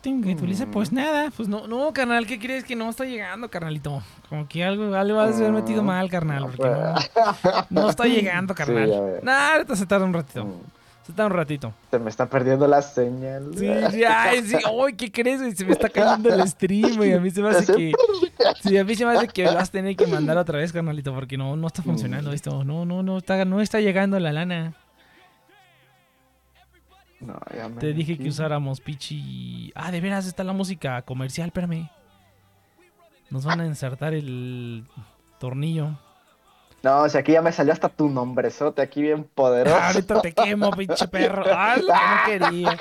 ¿Qué tengo que utilice? Pues nada, pues no, no, carnal, ¿qué crees que no está llegando, carnalito? Como que algo, algo vas a haber metido mal, carnal, porque no, no está llegando, carnal. Sí, a ver. nah, ahorita se tarda un ratito. Mm. Se tarda un ratito. Se me está perdiendo la señal. Sí, sí, ay, sí, ay, ¿qué crees? Se me está cayendo el stream, güey. A mí se me hace que. Sí, a mí se me hace que vas a tener que mandar otra vez, carnalito, porque no, no está funcionando esto. No, no, no está, no está llegando la lana. No, ya me Te dije que usáramos pichi. Ah, de veras está la música comercial, espérame. Nos van a insertar el tornillo. No, si aquí ya me salió hasta tu nombrezote aquí bien poderoso. Ah, ahorita te quemo, pinche perro. Ah, lo que no quería.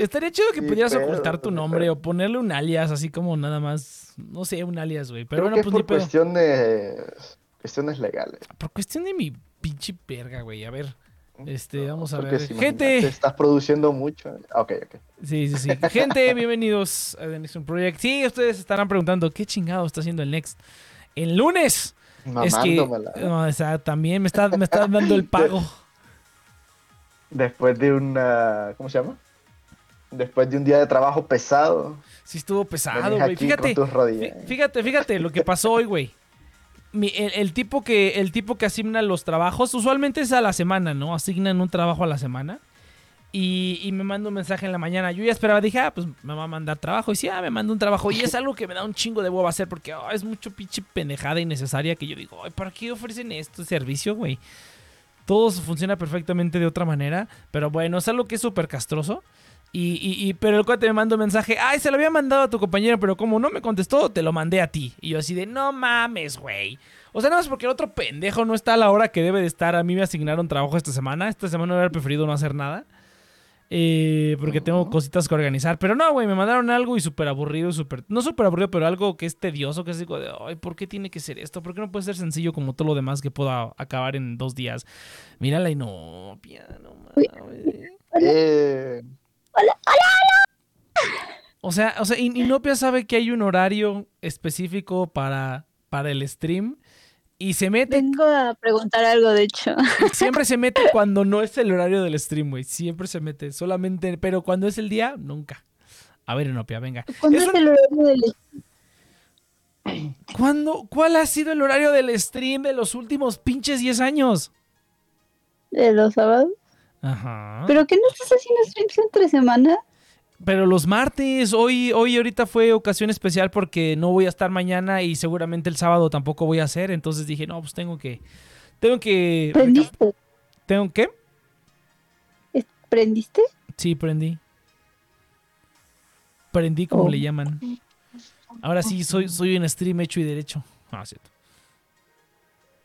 Estaría chido que pudieras ocultar tu nombre o ponerle un alias, así como nada más. No sé, un alias, güey. Pero Creo bueno, que pues es ni por pedo. cuestiones, cuestiones legales. Por cuestión de mi pinche verga, güey. A ver. Este, vamos a Porque ver. si Gente. Te estás produciendo mucho. Ok, ok. Sí, sí, sí. Gente, bienvenidos a The Next Project. Sí, ustedes estarán preguntando, ¿qué chingado está haciendo el Next? El lunes. Es que, no, o sea, también me está, me está dando el pago. Después de una. ¿Cómo se llama? Después de un día de trabajo pesado. Sí estuvo pesado, güey. Fíjate, fíjate, fíjate lo que pasó hoy, güey. El, tipo que, el tipo que asigna los trabajos, usualmente es a la semana, ¿no? Asignan un trabajo a la semana. Y, me manda un mensaje en la mañana. Yo ya esperaba, dije, ah, pues me va a mandar trabajo. Y sí, ah, me manda un trabajo. Y es algo que me da un chingo de huevo hacer porque ah, es mucho pinche pendejada innecesaria que yo digo, ay, ¿para qué ofrecen este servicio, güey? Todo funciona perfectamente de otra manera. Pero bueno, es algo que es súper castroso. Y, y- y- pero el cuate me manda un mensaje, ay, se lo había mandado a tu compañero, pero como no me contestó, te lo mandé a ti. Y yo así de, no mames, güey. O sea, nada más porque el otro pendejo no está a la hora que debe de estar. A mí me asignaron trabajo esta semana. Esta semana hubiera preferido no hacer nada. Eh, porque tengo cositas que organizar. Pero no, güey, me mandaron algo y súper aburrido, súper... No súper aburrido, pero algo que es tedioso, que es digo de, ay, ¿por qué tiene que ser esto? ¿Por qué no puede ser sencillo como todo lo demás que pueda acabar en dos días? Mírala y no, no mames. Eh, O sea, o sea, In- Inopia sabe que hay un horario específico para, para el stream Y se mete, Vengo a preguntar algo, de hecho. siempre se mete cuando no es el horario del stream, güey. Siempre se mete, solamente, pero cuando es el día, nunca. A ver, Enopia, venga. ¿Cuándo Es es un- el horario del ¿Cuándo, ¿Cuál ha sido el horario del stream de los últimos pinches 10 años? de los sábados? Ajá. ¿Pero qué no estás haciendo streams entre semana? Pero los martes, hoy, hoy ahorita fue ocasión especial porque no voy a estar mañana y seguramente el sábado tampoco voy a hacer. Entonces dije, no, pues tengo que. Tengo que. ¿Prendiste? ¿Tengo qué? ¿Es- ¿Prendiste? Sí, prendí. Prendí como Oh. le llaman. Ahora sí, soy, soy un stream hecho y derecho. Ah, cierto.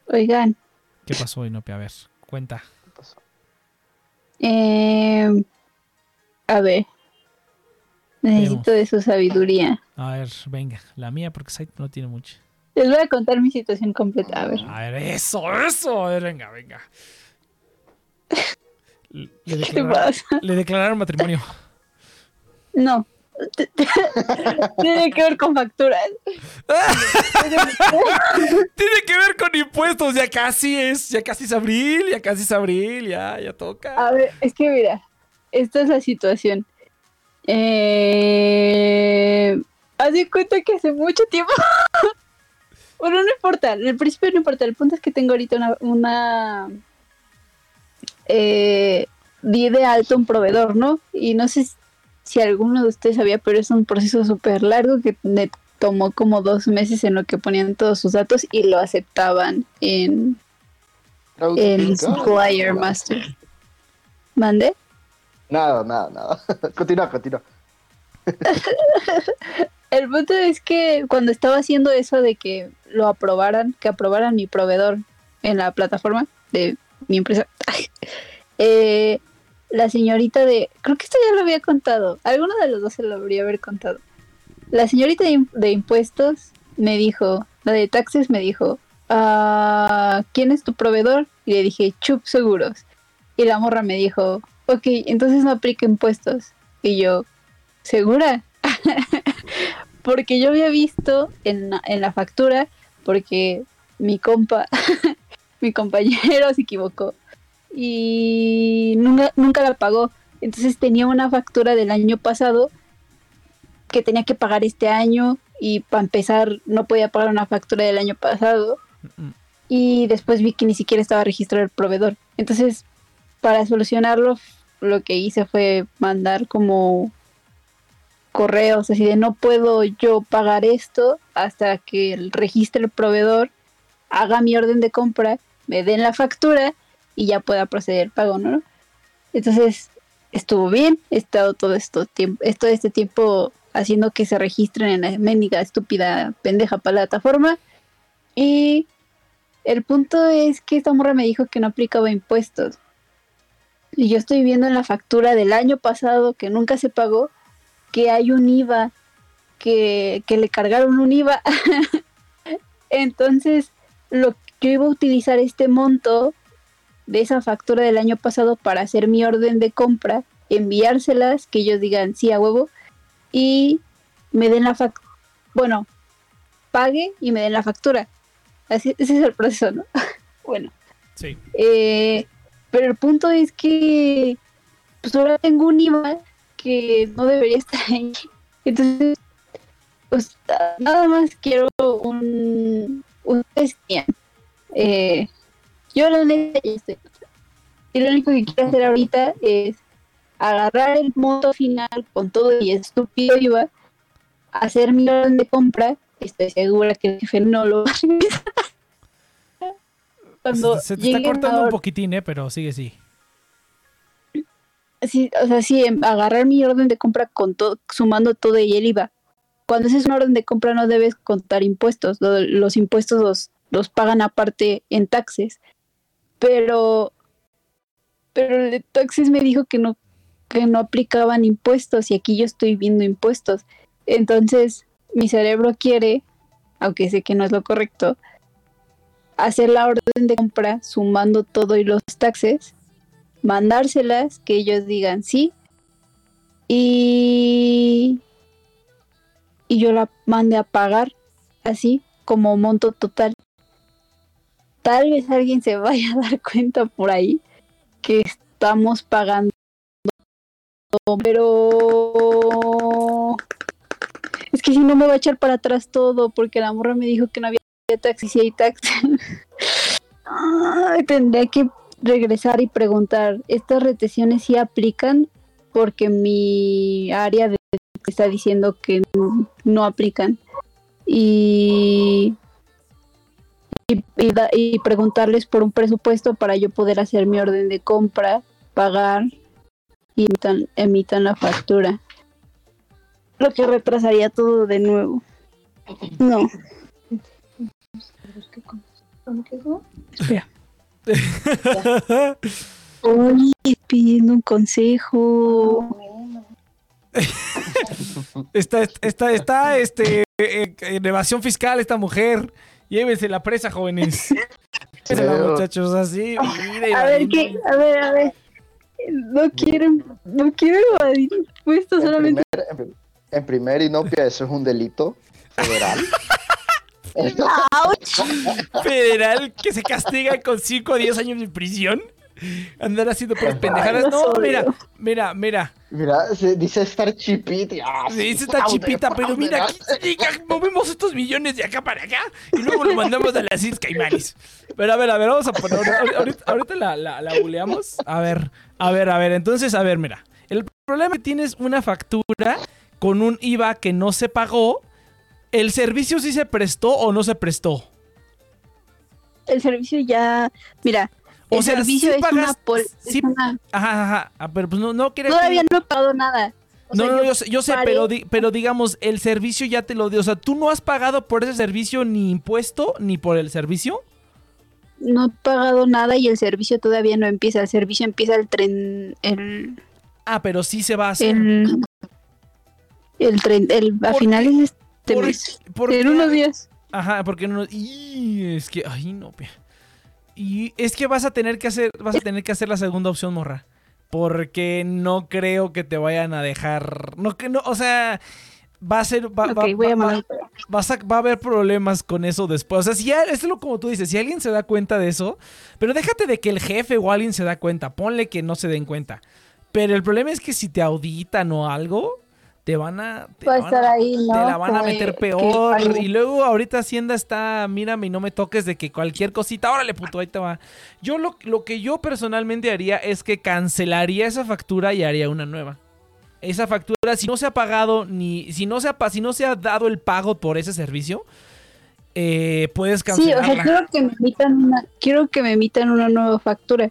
Oigan, ¿Qué pasó, Inopia? A ver, cuenta. ¿Qué eh, a ver. Necesito de su sabiduría. A ver, venga. La mía, porque Site no tiene mucho. Les voy a contar mi situación completa. A ver. A ver, eso, eso. A ver, venga, venga. Le ¿Qué declararon, pasa? le declararon matrimonio. No. Tiene que ver con facturas. Tiene que ver con impuestos. Ya casi es. Ya casi es abril. Ya casi es abril. Ya, ya toca. A ver, es que mira, esta es la situación. Eh, haz de cuenta que hace mucho tiempo. bueno, no importa, el principio no importa. El punto es que tengo ahorita una. una eh, di de alto un proveedor, ¿no? Y no sé si alguno de ustedes sabía, pero es un proceso súper largo que me tomó como dos meses en lo que ponían todos sus datos y lo aceptaban en el. Supplier Master. ¿Mande? Nada, nada, nada. continúa, continúa. El punto es que cuando estaba haciendo eso de que lo aprobaran, que aprobaran mi proveedor en la plataforma de mi empresa, eh, la señorita de, creo que esto ya lo había contado, alguno de los dos se lo habría haber contado. La señorita de, im- de impuestos me dijo, la de taxes me dijo, "Ah, ¿quién es tu proveedor? Y le dije, Chup Seguros. Y la morra me dijo, ok, entonces no aplica impuestos. Y yo, ¿segura? porque yo había visto en, en la factura, porque mi compa, mi compañero se equivocó y nunca, nunca la pagó. Entonces tenía una factura del año pasado que tenía que pagar este año y para empezar no podía pagar una factura del año pasado Mm, y después vi que ni siquiera estaba registrado el proveedor. Entonces, para solucionarlo, lo que hice fue mandar como correos así de no puedo yo pagar esto hasta que el registre el proveedor, haga mi orden de compra, me den la factura y ya pueda proceder el pago, ¿no? Entonces, estuvo bien, he estado todo esto tiempo, todo este tiempo haciendo que se registren en la mendiga estúpida pendeja plataforma y el punto es que esta morra me dijo que no aplicaba impuestos. Y yo estoy viendo en la factura del año pasado que nunca se pagó que hay un IVA, que, que le cargaron un IVA. Entonces, lo, yo iba a utilizar este monto de esa factura del año pasado para hacer mi orden de compra, enviárselas, que ellos digan sí a huevo, y me den la factura. Bueno, pague y me den la factura. Así, ese es el proceso, ¿no? bueno, Sí. eh, pero el punto es que pues ahora tengo un IVA que no debería estar ahí. Entonces, pues nada más quiero un, un. Eh, yo la neta ya estoy. Y lo único que quiero hacer ahorita es agarrar el monto final con todo y estúpido IVA, hacer mi orden de compra. Estoy segura que el jefe no lo va a revisar. Cuando Se, se te está cortando un poquitín, ¿eh? Pero sigue, sí. Sí, o sea, sí, em, agarrar mi orden de compra con todo, sumando todo y el IVA. Cuando haces una orden de compra no debes contar impuestos, lo- los impuestos los, los pagan aparte en taxes. Pero, pero el de taxes me dijo que no, que no aplicaban impuestos y aquí yo estoy viendo impuestos. Entonces, mi cerebro quiere, aunque sé que no es lo correcto, hacer la orden de compra sumando todo y los taxes mandárselas, que ellos digan sí, y, y yo la mande a pagar así como monto total. Tal vez alguien se vaya a dar cuenta por ahí que estamos pagando, pero es que si no me va a echar para atrás todo porque la morra me dijo que no había taxi, si hay taxi. Ay, tendría que regresar y preguntar, ¿estas retenciones sí aplican? Porque mi área de está diciendo que no, no aplican. Y, y, y da- y preguntarles por un presupuesto para yo poder hacer mi orden de compra, pagar y emitan, emitan la factura. Lo que retrasaría todo de nuevo. No. Espera. Oye, pidiendo un consejo. Está, está, está, este, eh, en evasión fiscal esta mujer. Llévense la presa, jóvenes. Llévensela, muchachos, así. mire, A ver. ¿qué? A ver, a ver. No quieren, no quiero evadir impuestos, En solamente. primer, en, prim- en primer inopia, eso es un delito federal. Federal que se castiga con 5 o 10 años de prisión. Andar haciendo puras pendejadas. No, mira, mira, mira. Mira, se dice estar chipita. Se sí, dice esta fraude, chipita, pero mira, aquí movemos estos millones de acá para acá y luego lo mandamos a las Islas Caimanes. Pero a ver, a ver, vamos a poner. ahorita la, la, la buleamos. A ver, a ver, a ver. Entonces, a ver, mira. El problema es que tienes una factura con un IVA que no se pagó. ¿El servicio sí se prestó o no se prestó? El servicio ya. Mira, O el sea, servicio sí es, una, pol- es sí- una- Ajá, ajá. Ah, pero pues no, no quiere Todavía no he pagado nada. O No, sea, no, yo, sé, yo sé, pero, di- pero digamos, el servicio ya te lo dio. O sea, tú no has pagado por ese servicio ni impuesto ni por el servicio. No he pagado nada y el servicio todavía no empieza. El servicio empieza el tren. El. Ah, pero sí se va a hacer. El. El tren. El, a ¿Por finales de este por- mes. ¿Por En qué? unos días. Ajá, porque no. Y es que. Ay, no, pe- Y es que vas a tener que hacer. Vas a tener que hacer la segunda opción, morra. Porque no creo que te vayan a dejar. No que no. O sea. Va a ser. Va, va- a vas a- va a haber problemas con eso después. O sea, si ya, es lo como tú dices, si alguien se da cuenta de eso, pero déjate de que el jefe o alguien se da cuenta, ponle que no se den cuenta. Pero el problema es que si te auditan o algo, te van a... Te, a van ahí, ¿no? te la van a meter peor. Y luego ahorita Hacienda está, mírame y no me toques de que cualquier cosita, órale puto, ahí te va. Yo lo, lo que yo personalmente haría es que cancelaría esa factura y haría una nueva. Esa factura, si no se ha pagado ni si no se ha, si no se ha dado el pago por ese servicio, eh, puedes Sí, o cancelarla. sea, quiero que me emitan una, quiero que me emitan una nueva factura.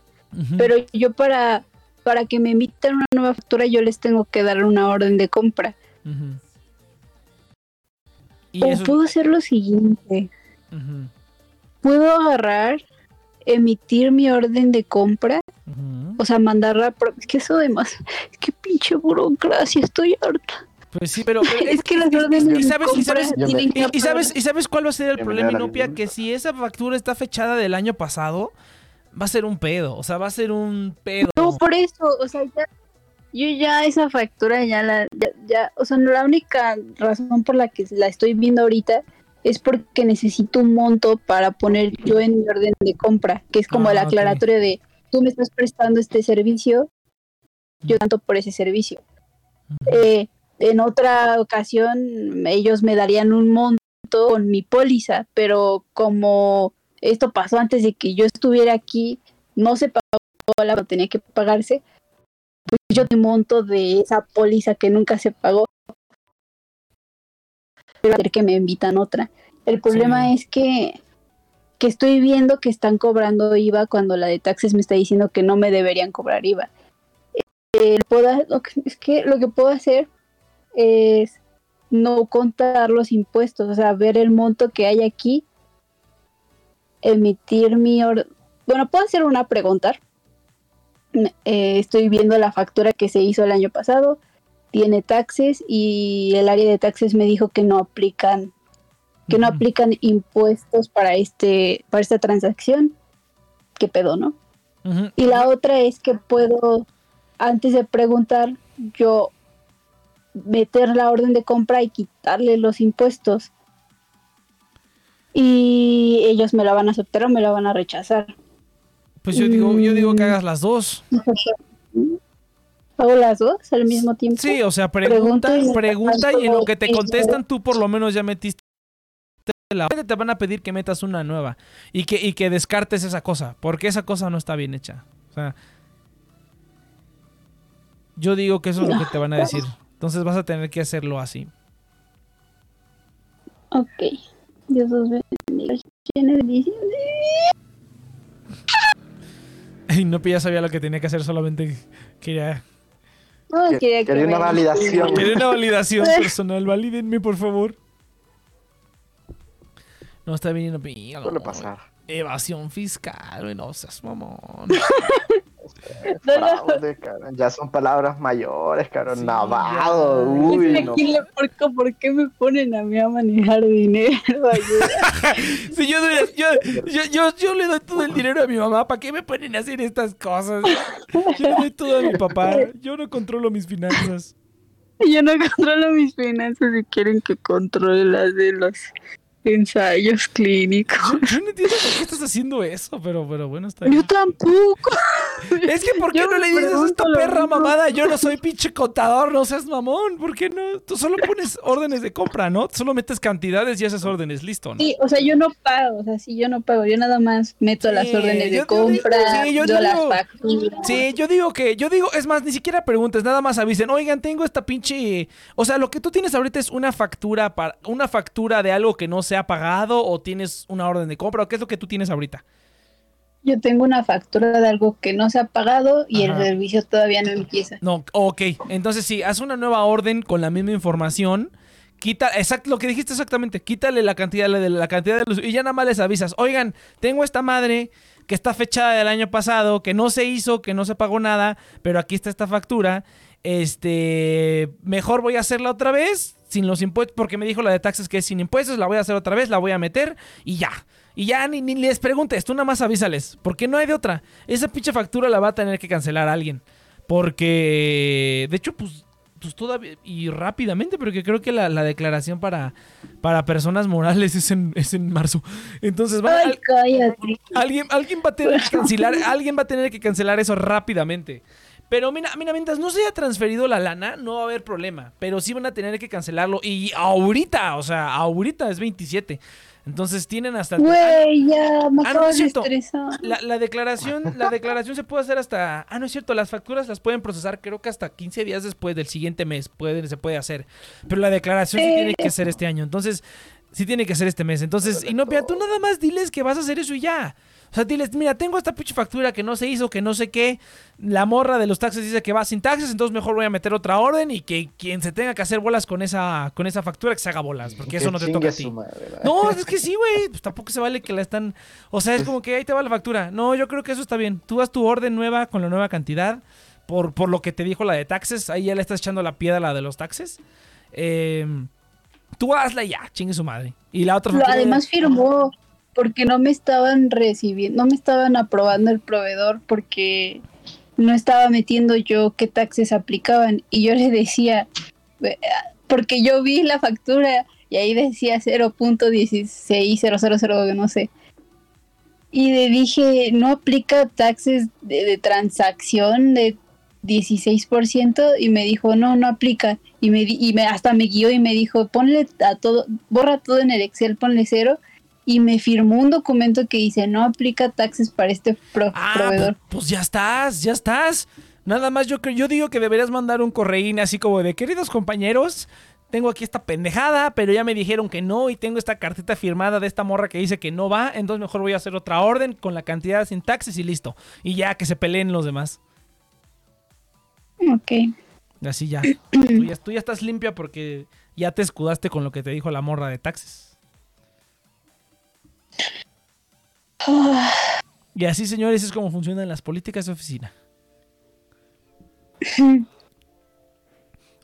Pero yo para, para que me emitan una nueva factura, yo les tengo que dar una orden de compra. Y O eso, puedo hacer lo siguiente. Puedo agarrar, emitir mi orden de compra, o sea, mandarla. por- Es que eso además, es que pinche burocracia, estoy harta. Pues sí, pero, pero Es que las órdenes y de sabes, y compra sabes, y, y sabes, aprobar- y sabes cuál va a ser el problema, Inopia, que si esa factura está fechada del año pasado, va a ser un pedo, o sea, va a ser un pedo. No, por eso, o sea, ya, yo ya esa factura ya la, ya, ya, o sea, no, la única razón por la que la estoy viendo ahorita es porque necesito un monto para poner yo en mi orden de compra, que es como Ah, el ok. aclaratorio de tú me estás prestando este servicio, yo tanto por ese servicio. Eh, en otra ocasión ellos me darían un monto con mi póliza, pero como esto pasó antes de que yo estuviera aquí, no se pagó la que tenía que pagarse, pues yo te monto de esa póliza que nunca se pagó. Pero que me invitan otra. El problema Sí. es que, que estoy viendo que están cobrando IVA cuando la de taxes me está diciendo que no me deberían cobrar IVA. Eh, puedo- lo que- es que lo que puedo hacer es no contar los impuestos, o sea, ver el monto que hay aquí, emitir mi orden. Bueno, puedo hacer una pregunta. Eh, estoy viendo la factura que se hizo el año pasado, tiene taxes y el área de taxes me dijo que no aplican que no aplican impuestos para este para esta transacción. ¿Qué pedo, no? Y la otra es que puedo, antes de preguntar, yo meter la orden de compra y quitarle los impuestos. Y ellos me la van a aceptar o me la van a rechazar. Pues yo digo, yo digo que hagas las dos. ¿Hago las dos al mismo tiempo? Sí, o sea, pregunta, Pregunta y pregunta y en lo que te contestan tú por lo menos ya metiste la te van a pedir que metas una nueva y que, y que descartes esa cosa, porque esa cosa no está bien hecha. O sea, yo digo que eso es lo que te van a decir. Entonces vas a tener que hacerlo así. Ok. Dios los bendiga. Llene de bendiciones. Y no ya sabía lo que tenía que hacer, solamente quería, No, Que- quería que quería una me- validación. quería una validación personal. Valídenme, por favor. No está viniendo bien. Suele pasar. Evasión fiscal, no seas mamón. No, no. Fraude, cabrón. Ya son palabras mayores, cabrón. Sí, Navado. Uy, Es que no. aquí le porco, ¿por qué me ponen a mí a manejar dinero? Si yo, yo, yo, yo, yo le doy todo el dinero a mi mamá, ¿para qué me ponen a hacer estas cosas? Yo le doy todo a mi papá, yo no controlo mis finanzas. Yo no controlo mis finanzas y quieren que controle las de los ensayos clínicos. Yo, yo no entiendo por qué estás haciendo eso, pero, pero bueno, está bien. Yo tampoco. Es que ¿por qué Yo no le dices a esta perra mismo. mamada? Yo no soy pinche contador, no seas mamón. ¿Por qué no? Tú solo pones órdenes de compra, ¿no? Solo metes cantidades y haces órdenes, listo, ¿no? Sí, o sea, yo no pago, o sea, sí, yo no pago, yo nada más meto las órdenes yo- de compra, digo- sí, yo yo las facturas. Sí, yo digo que, yo digo, es más, ni siquiera preguntes, nada más avisen, oigan, tengo esta pinche, o sea, lo que tú tienes ahorita es una factura para, una factura de algo que no se ha pagado o tienes una orden de compra o qué es lo que tú tienes ahorita. Yo tengo una factura de algo que no se ha pagado y Ajá. el servicio todavía no empieza. No, ok, entonces sí, haz una nueva orden con la misma información. Quita, exacto, lo que dijiste exactamente, quítale la cantidad de la cantidad de luz y ya nada más les avisas, oigan, tengo esta madre que está fechada del año pasado, que no se hizo, que no se pagó nada, pero aquí está esta factura. Este, mejor voy a hacerla otra vez sin los impuestos, porque me dijo la de taxes que es sin impuestos, la voy a hacer otra vez, la voy a meter y ya. Y ya ni, ni les preguntes, tú nada más avísales, porque no hay de otra. Esa pinche factura la va a tener que cancelar alguien. Porque, de hecho, pues, pues todavía, y rápidamente, porque creo que la, la declaración para, para personas morales es en, es en marzo. Entonces, va, Ay, al- cállate. alguien, alguien va a tener que cancelar, alguien va a tener que cancelar eso rápidamente. Pero mira, mira, mientras no se haya transferido la lana, no va a haber problema. Pero sí van a tener que cancelarlo. Y ahorita, o sea, ahorita es 27. Entonces tienen hasta... Güey, ya me Ah, no, es cierto. La, la declaración, la declaración se puede hacer hasta. Ah, no es cierto, las facturas las pueden procesar, creo que hasta 15 días después del siguiente mes pueden, se puede hacer. Pero la declaración sí Eh. tiene que ser este año. Entonces, sí tiene que ser este mes. Entonces, y no, mira, tú nada más diles que vas a hacer eso y ya. O sea, diles, mira, tengo esta pinche factura que no se hizo, que no sé qué. La morra de los taxes dice que va sin taxes, entonces mejor voy a meter otra orden y que quien se tenga que hacer bolas con esa, con esa factura, que se haga bolas, porque eso no te toca a ti. No, es que sí, güey. Pues tampoco se vale que la están. O sea, es como que ahí te va la factura. No, yo creo que eso está bien. Tú haz tu orden nueva con la nueva cantidad. Por, por lo que te dijo la de taxes. Ahí ya le estás echando la piedra a la de los taxes. Eh, tú hazla ya, chingue su madre. Y la otra Lo- además firmó porque no me estaban recibiendo, no me estaban aprobando el proveedor porque no estaba metiendo yo qué taxes aplicaban y yo le decía, "Eh, porque yo vi la factura y ahí decía 0.16000, no sé. Y le dije, no aplica taxes de, de transacción de 16% y me dijo, no, no aplica. Y, me, y me, hasta me guió y me dijo, ponle a todo, borra todo en el Excel, ponle cero. Y me firmó un documento que dice, no aplica taxes para este pro- Ah, proveedor. pues, pues ya estás, ya estás. Nada más yo, yo digo que deberías mandar un correín así como de queridos compañeros. Tengo aquí esta pendejada, pero ya me dijeron que no y tengo esta cartita firmada de esta morra que dice que no va, entonces mejor voy a hacer otra orden con la cantidad sin taxes y listo. Y ya que se peleen los demás. Ok. Así ya. tú, ya. tú ya estás limpia porque ya te escudaste con lo que te dijo la morra de taxes. Ah, Y así, señores, es como funcionan las políticas de oficina.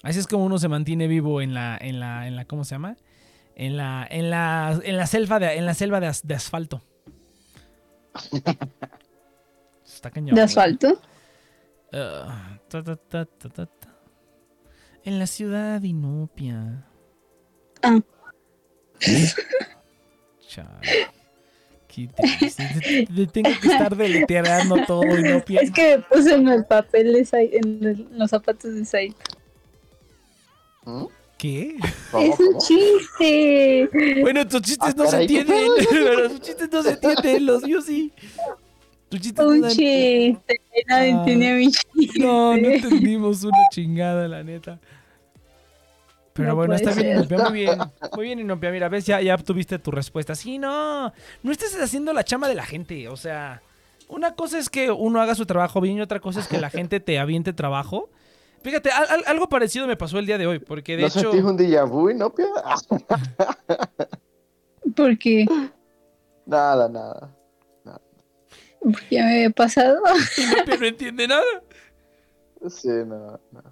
Así es como uno se mantiene vivo en la, en la, en la, ¿cómo se llama? En la, en la, en la selva de, en la selva de, as- de asfalto. Está cañón. ¿De asfalto? Ah, ta, ta, ta, ta, ta, ta. En la ciudad inopia. Ah. Chale. Qué triste. Tengo que estar deleteando todo y no Es que me puse en el papel de Sai- en el- los zapatos de Saito. ¿Mm? ¿Qué? ¿Cómo, Es un chiste. Bueno, tus chistes Ah, no se caray, ¿qué entienden. Tus chistes no se entienden. Los míos sí. Tus chistes no Un se chiste. Nadie Ah. entiende mi chiste. No, no entendimos una chingada, la neta. Pero No bueno, está bien. Inopia, muy bien. Muy bien, Inopia. Mira, ves, ya, ya obtuviste tu respuesta. Sí, no. No estés haciendo la chama de la gente. O sea, una cosa es que uno haga su trabajo bien y otra cosa es que la gente te aviente trabajo. Fíjate, al- al- algo parecido me pasó el día de hoy, porque de ¿No hecho... un déjà vu, no, Pia? Porque, Nada, nada. Porque ya me había pasado. Inopia no entiende nada. Sí, no, no.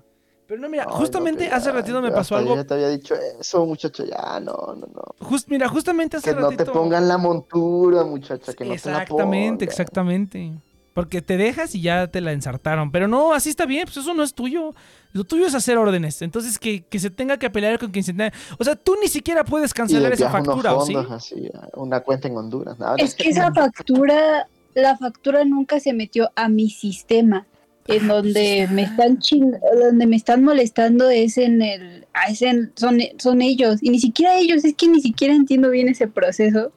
Pero no, mira, Ay, justamente no, que hace ya, ratito me pasó hasta yo algo... Ya te había dicho eso, muchacho, ya, no, no, no. Just, mira, justamente hace Que no ratito... te pongan la montura, muchacha, que no te la exactamente, pongan. exactamente. Porque te dejas y ya te la ensartaron. Pero no, así está bien, pues eso no es tuyo. Lo tuyo es hacer órdenes. Entonces que, que se tenga que pelear con quien se tenga. O sea, tú ni siquiera puedes Y cancelar esa factura, ¿o sí? fondos así, una cuenta en Honduras. nada. Es que esa factura, la factura nunca se metió a mi sistema. En donde me están ching- donde me están molestando es en el, ah, es en- son, son ellos, y ni siquiera ellos, es que ni siquiera entiendo bien ese proceso,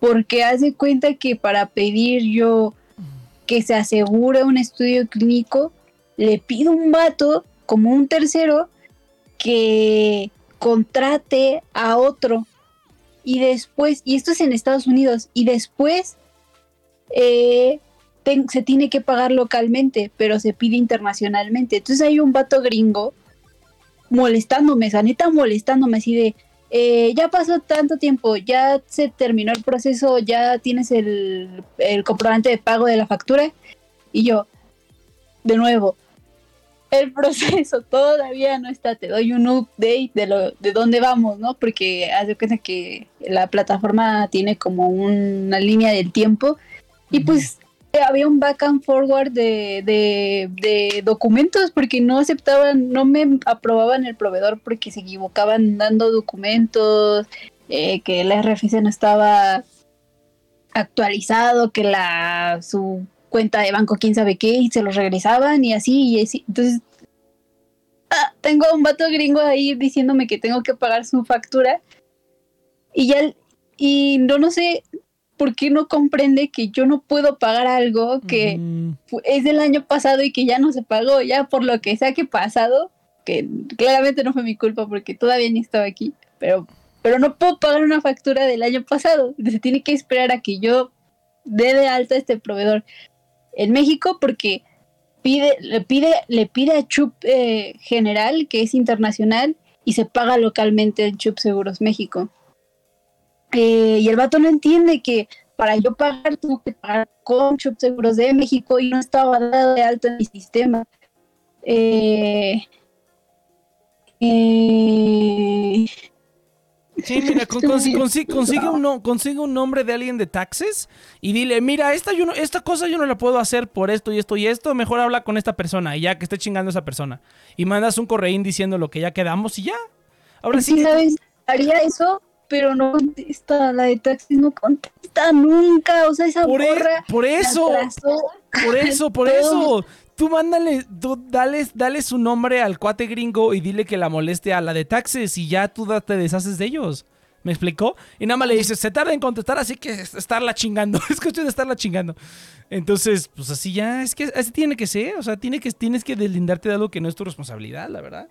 porque hace cuenta que para pedir yo que se asegure un estudio clínico, le pido un vato, como un tercero, que contrate a otro. Y después, y esto es en Estados Unidos, y después eh, se tiene que pagar localmente, pero se pide internacionalmente. Entonces hay un vato gringo molestándome, esa neta molestándome así de, eh, ya pasó tanto tiempo, ya se terminó el proceso, ya tienes el, el comprobante de pago de la factura. Y yo, de nuevo, el proceso todavía no está, te doy un update de, lo, de dónde vamos, ¿no? Porque haz de cuenta que la plataforma tiene como una línea del tiempo y pues eh, había un back and forward de, de, documentos porque no aceptaban, no me aprobaban el proveedor porque se equivocaban dando documentos, eh, que el RFC no estaba actualizado, que la su cuenta de banco quién sabe qué y se los regresaban y así y así. Entonces ah, tengo a un vato gringo ahí diciéndome que tengo que pagar su factura y ya y no no sé por qué no comprende que yo no puedo pagar algo que Mm, es del año pasado y que ya no se pagó, ya por lo que sea que pasado, que claramente no fue mi culpa porque todavía ni estaba aquí, pero, pero no puedo pagar una factura del año pasado, se tiene que esperar a que yo dé de alta a este proveedor en México porque pide, le pide, le pide a Chup eh, General, que es internacional, y se paga localmente en Chup Seguros México. Eh, y el vato no entiende que para yo pagar tengo que pagar con Chup Seguros de México y no estaba dado de alta en mi sistema. Eh, eh, Sí, mira, con- con- consi- consigue, un, consigue un nombre de alguien de taxes y dile, mira, esta, yo no- esta cosa yo no la puedo hacer por esto y esto y esto, mejor habla con esta persona y ya que esté chingando a esa persona. Y mandas un correín diciendo lo que ya quedamos y ya. Ahora sí. ¿sabes? Haría eso, pero no contesta, la de taxis no contesta nunca, o sea, esa por, e- borra por eso, por eso, por eso. Tú mándale, tú dale, dale su nombre al cuate gringo y dile que la moleste a la de taxes y ya tú te deshaces de ellos. ¿Me explicó? Y nada más le dices, se tarda en contestar, así que es- estarla chingando. es cuestión de estarla chingando. Entonces, pues así ya, es que así tiene que ser. O sea, tiene que, tienes que deslindarte de algo que no es tu responsabilidad, la verdad.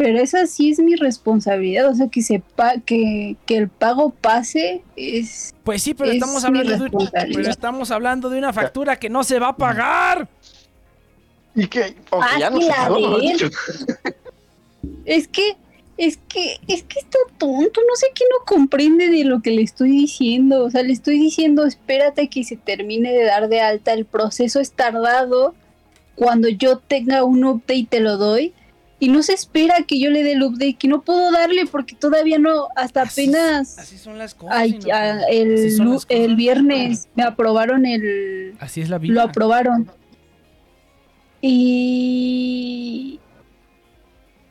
Pero esa sí es mi responsabilidad, o sea, que sepa que, que el pago pase es... Pues sí, pero Es estamos hablando de un- responsabilidad. pero estamos hablando de una factura que no se va a pagar. Y que, o que Ah, ya no sí, se pagó, mejor él. dicho. Es que, es que, es que está tonto, no sé qué no comprende de lo que le estoy diciendo, o sea, le estoy diciendo, espérate que se termine de dar de alta, el proceso es tardado, cuando yo tenga un update te lo doy, y no se espera que yo le dé el update, que no puedo darle porque todavía no, hasta apenas Así son las cosas. ay, a- el, son lu- las cosas. el viernes me aprobaron el, Así es la vida. lo aprobaron. Y.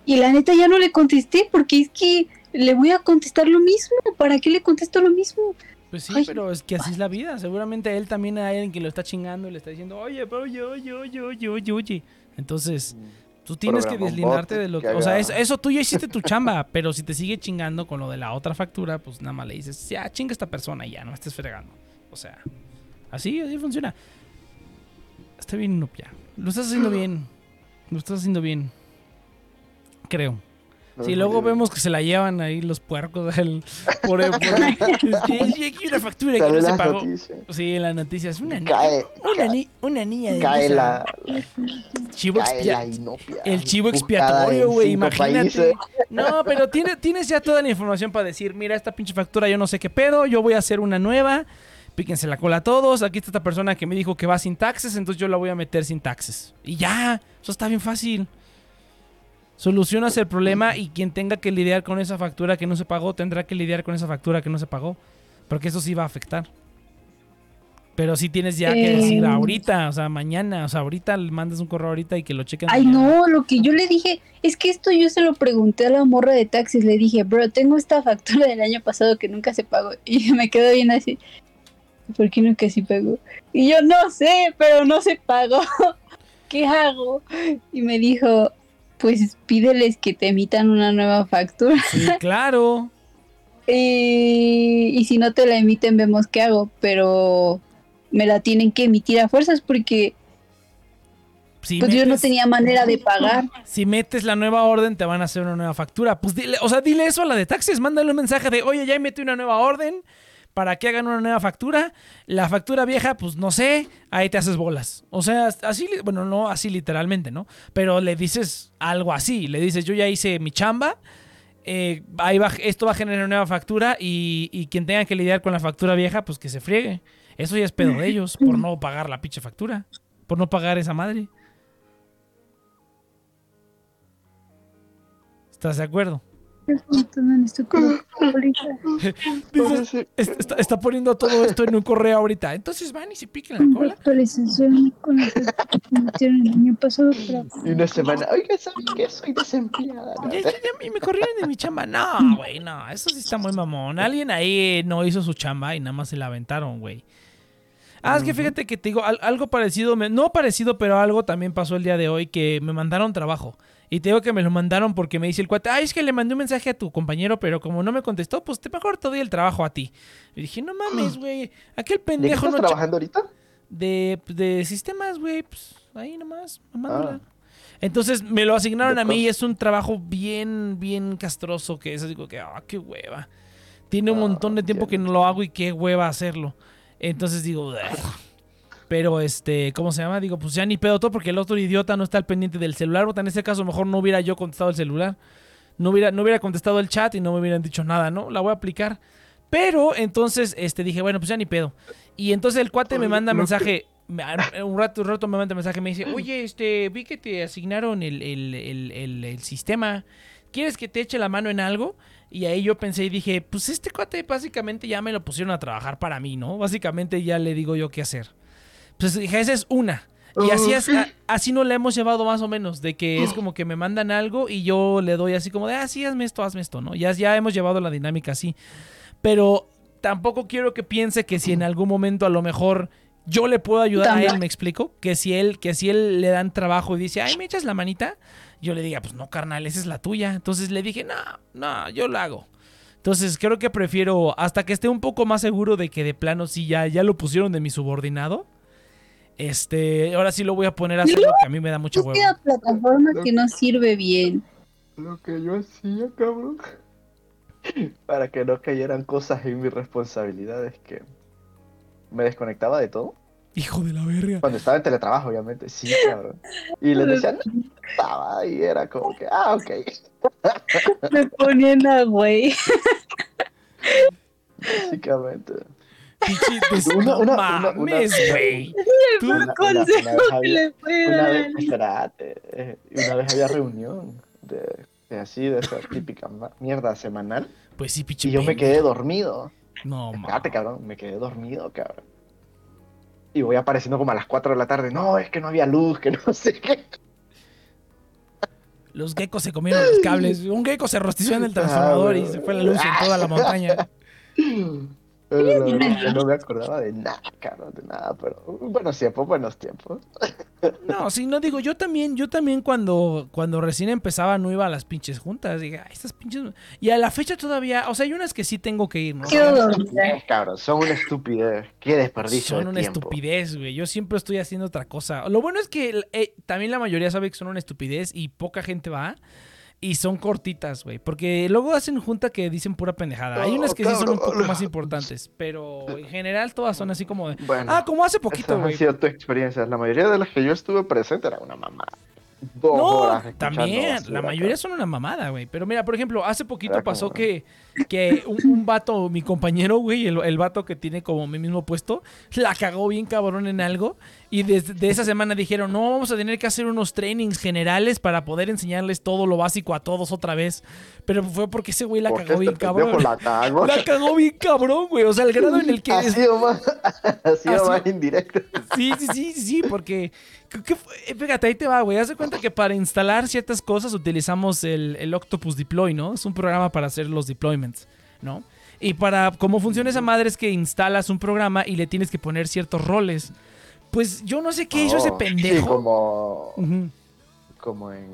Y la neta ya no le contesté porque es que le voy a contestar lo mismo. ¿Para qué le contesto lo mismo? Pues sí, Ay, pero es que así es la vida. Seguramente a él también hay alguien que lo está chingando y le está diciendo, oye, pero oye, oye, oye, oye, oye. Entonces, tú tienes que deslindarte de lo que que... O sea, eso, eso tú ya hiciste tu chamba, pero si te sigue chingando con lo de la otra factura, pues nada más le dices, ya, chinga esta persona y ya, no me estés fregando. O sea, así, así funciona. Está bien, Nupia. Lo estás haciendo bien. Lo estás haciendo bien. Creo. Sí, luego vemos que se la llevan ahí los puercos al- por, por- hay una factura que no se pagó. Sí, en las noticias. Una, Cae, una, ni- una niña de cae la, chivo cae expia- la inopia. el chivo expiatorio, güey, imagínate. países. No, pero tiene- tienes ya toda la información para decir, mira, esta pinche factura yo no sé qué pedo, yo voy a hacer una nueva, píquense la cola a todos, aquí está esta persona que me dijo que va sin taxes, entonces yo la voy a meter sin taxes. Y ya, eso está bien fácil. Solucionas el problema y quien tenga que lidiar con esa factura que no se pagó, tendrá que lidiar con esa factura que no se pagó. Porque eso sí va a afectar. Pero sí tienes ya que decir Eh. ahorita, o sea, mañana, o sea, ahorita le mandas un correo ahorita y que lo chequen. Ay, mañana. no, lo que yo le dije, es que esto yo se lo pregunté a la morra de taxis, le dije, bro, tengo esta factura del año pasado que nunca se pagó. Y me quedó bien así, ¿por qué nunca se pagó? Y yo no sé, pero no se pagó. ¿Qué hago? Y me dijo, pues pídeles que te emitan una nueva factura. Sí, claro. Eh, y si no te la emiten, vemos qué hago, pero me la tienen que emitir a fuerzas porque Si pues yo no tenía manera de pagar. Si metes la nueva orden, te van a hacer una nueva factura. Pues dile, o sea, dile eso a la de taxis. Mándale un mensaje de, oye, ya metí una nueva orden para que hagan una nueva factura. La factura vieja, pues no sé, ahí te haces bolas. O sea, así, bueno, no así literalmente, ¿no? Pero le dices algo así. Le dices, yo ya hice mi chamba. eh, ahí va, esto va a generar una nueva factura y, y quien tenga que lidiar con la factura vieja, pues que se friegue. Eso ya es pedo de ellos por no pagar la pinche factura. Por no pagar esa madre. ¿Estás de acuerdo? Dice, est- está, está poniendo todo esto en un correo ahorita. Entonces van y se piquen la cola. actualización con la que se metieron el año pasado, pero Y una semana, oiga, ¿saben qué? Soy desempleada. ¿no? Ya, ya, ya, y me corrieron de mi chamba. No, güey, no. Eso sí está muy mamón. Alguien ahí no hizo su chamba y nada más se la aventaron, güey. Ah, es que fíjate que te digo, al- algo parecido, me- no parecido, pero algo también pasó el día de hoy que me mandaron trabajo. Y te digo que me lo mandaron porque me dice el cuate, ay, es que le mandé un mensaje a tu compañero, pero como no me contestó, pues te mejor te doy el trabajo a ti. Y dije, no mames, güey, aquel ¿De qué pendejo estás no... trabajando ahorita? de, de sistemas, güey, pues ahí nomás, mamándola. Ah. Entonces me lo asignaron De a mí y es un trabajo bien, bien castroso que es, digo que, ah, qué hueva. Tiene un Ah, montón de tiempo que no lo hago y qué hueva hacerlo. Entonces digo, "Ugh". Pero este, ¿cómo se llama? Digo, pues ya ni pedo todo porque el otro idiota no está al pendiente del celular. O en ese caso mejor no hubiera yo contestado el celular. No hubiera, no hubiera contestado el chat y no me hubieran dicho nada, ¿no? La voy a aplicar. Pero entonces este, dije, bueno, pues ya ni pedo. Y entonces el cuate me manda mensaje. me- Un rato, un rato me manda mensaje. Me dice, oye, este, vi que te asignaron el- el- el- el sistema. ¿Quieres que te eche la mano en algo? Y ahí yo pensé y dije, pues este cuate básicamente ya me lo pusieron a trabajar para mí, ¿no? Básicamente ya le digo yo qué hacer. Pues dije, esa es una. Y así, es, a- así no la hemos llevado más o menos, de que es como que me mandan algo y yo le doy así como de, ah, sí, hazme esto, hazme esto, ¿no? Ya, ya hemos llevado la dinámica así. Pero tampoco quiero que piense que si en algún momento a lo mejor yo le puedo ayudar a él, me explico, que si él, que si él le dan trabajo y dice, ay, me echas la manita, yo le diga, pues no, carnal, esa es la tuya. Entonces le dije, no, no, yo lo hago. Entonces creo que prefiero, hasta que esté un poco más seguro de que de plano sí ya, ya lo pusieron de mi subordinado. Este, ahora sí lo voy a poner a hacer lo que a mí me da mucha es que hueva. la plataforma que no sirve bien. Lo que yo hacía, cabrón. Para que no cayeran cosas en mis responsabilidades que me desconectaba de todo. Hijo de la verga. Cuando estaba en teletrabajo, obviamente, sí, cabrón. Y les decía, no estaba, y era como que, ah, ok. Me ponían a güey. Básicamente. Pinche des- Una- no una- una- una- mames, güey. Tú- Una- una- vez que había- le puede Una dar. vez, espérate, eh, una vez había reunión de, de así, de esa típica mierda semanal, Pues sí, pinche y yo me quedé dormido. No, Espérate, mames. cabrón, me quedé dormido, cabrón. Y voy apareciendo como a las 4 de la tarde. No, es que no había luz, que no sé qué. los geckos se comieron los cables. Un gecko se rostició en el transformador y se fue la luz en toda la montaña. Pero no, me acordaba de nada, cabrón, de nada, pero buenos tiempos, buenos tiempos. No, sí, no digo, yo también, yo también cuando, cuando recién empezaba no iba a las pinches juntas, dije, "Ay, estas pinches... Y a la fecha todavía, o sea, hay unas que sí tengo que ir, ¿no? Yo- cabrón, son una estupidez. Qué desperdicio Son de una tiempo. estupidez, güey. Yo siempre estoy haciendo otra cosa. Lo bueno es que eh, también la mayoría sabe que son una estupidez y poca gente va. Y son cortitas, güey. Porque luego hacen junta que dicen pura pendejada. Hay unas que sí son un poco más importantes. Pero en general todas son así como de. Bueno, Ah, como hace poquito, ha güey. sido tu experiencia. La mayoría de las que yo estuve presente era una mamá. Dos No, horas también. La mayoría son una mamada, güey. Pero mira, por ejemplo, hace poquito pasó que, que un, un vato, mi compañero, güey, el, el vato que tiene como mi mismo puesto, la cagó bien cabrón en algo. Y desde de esa semana dijeron, no, vamos a tener que hacer unos trainings generales para poder enseñarles todo lo básico a todos otra vez. Pero fue porque ese güey la ¿Por qué cagó bien este pendejo cabrón. La cagó. La cagó bien cabrón, güey. O sea, el grado en el que... Ha es- sido más, ha sido Ha más sido- indirecto. Sí, sí, sí, sí, sí, porque... Eh, Fíjate, ahí te va, güey. Haz de cuenta que para instalar ciertas cosas utilizamos el, el Octopus Deploy, ¿no? Es un programa para hacer los deployments, ¿no? Y para... Cómo funciona esa madre es que instalas un programa y le tienes que poner ciertos roles. Pues yo no sé qué hizo ese Oh, Sí, pendejo. como, Ujú. como en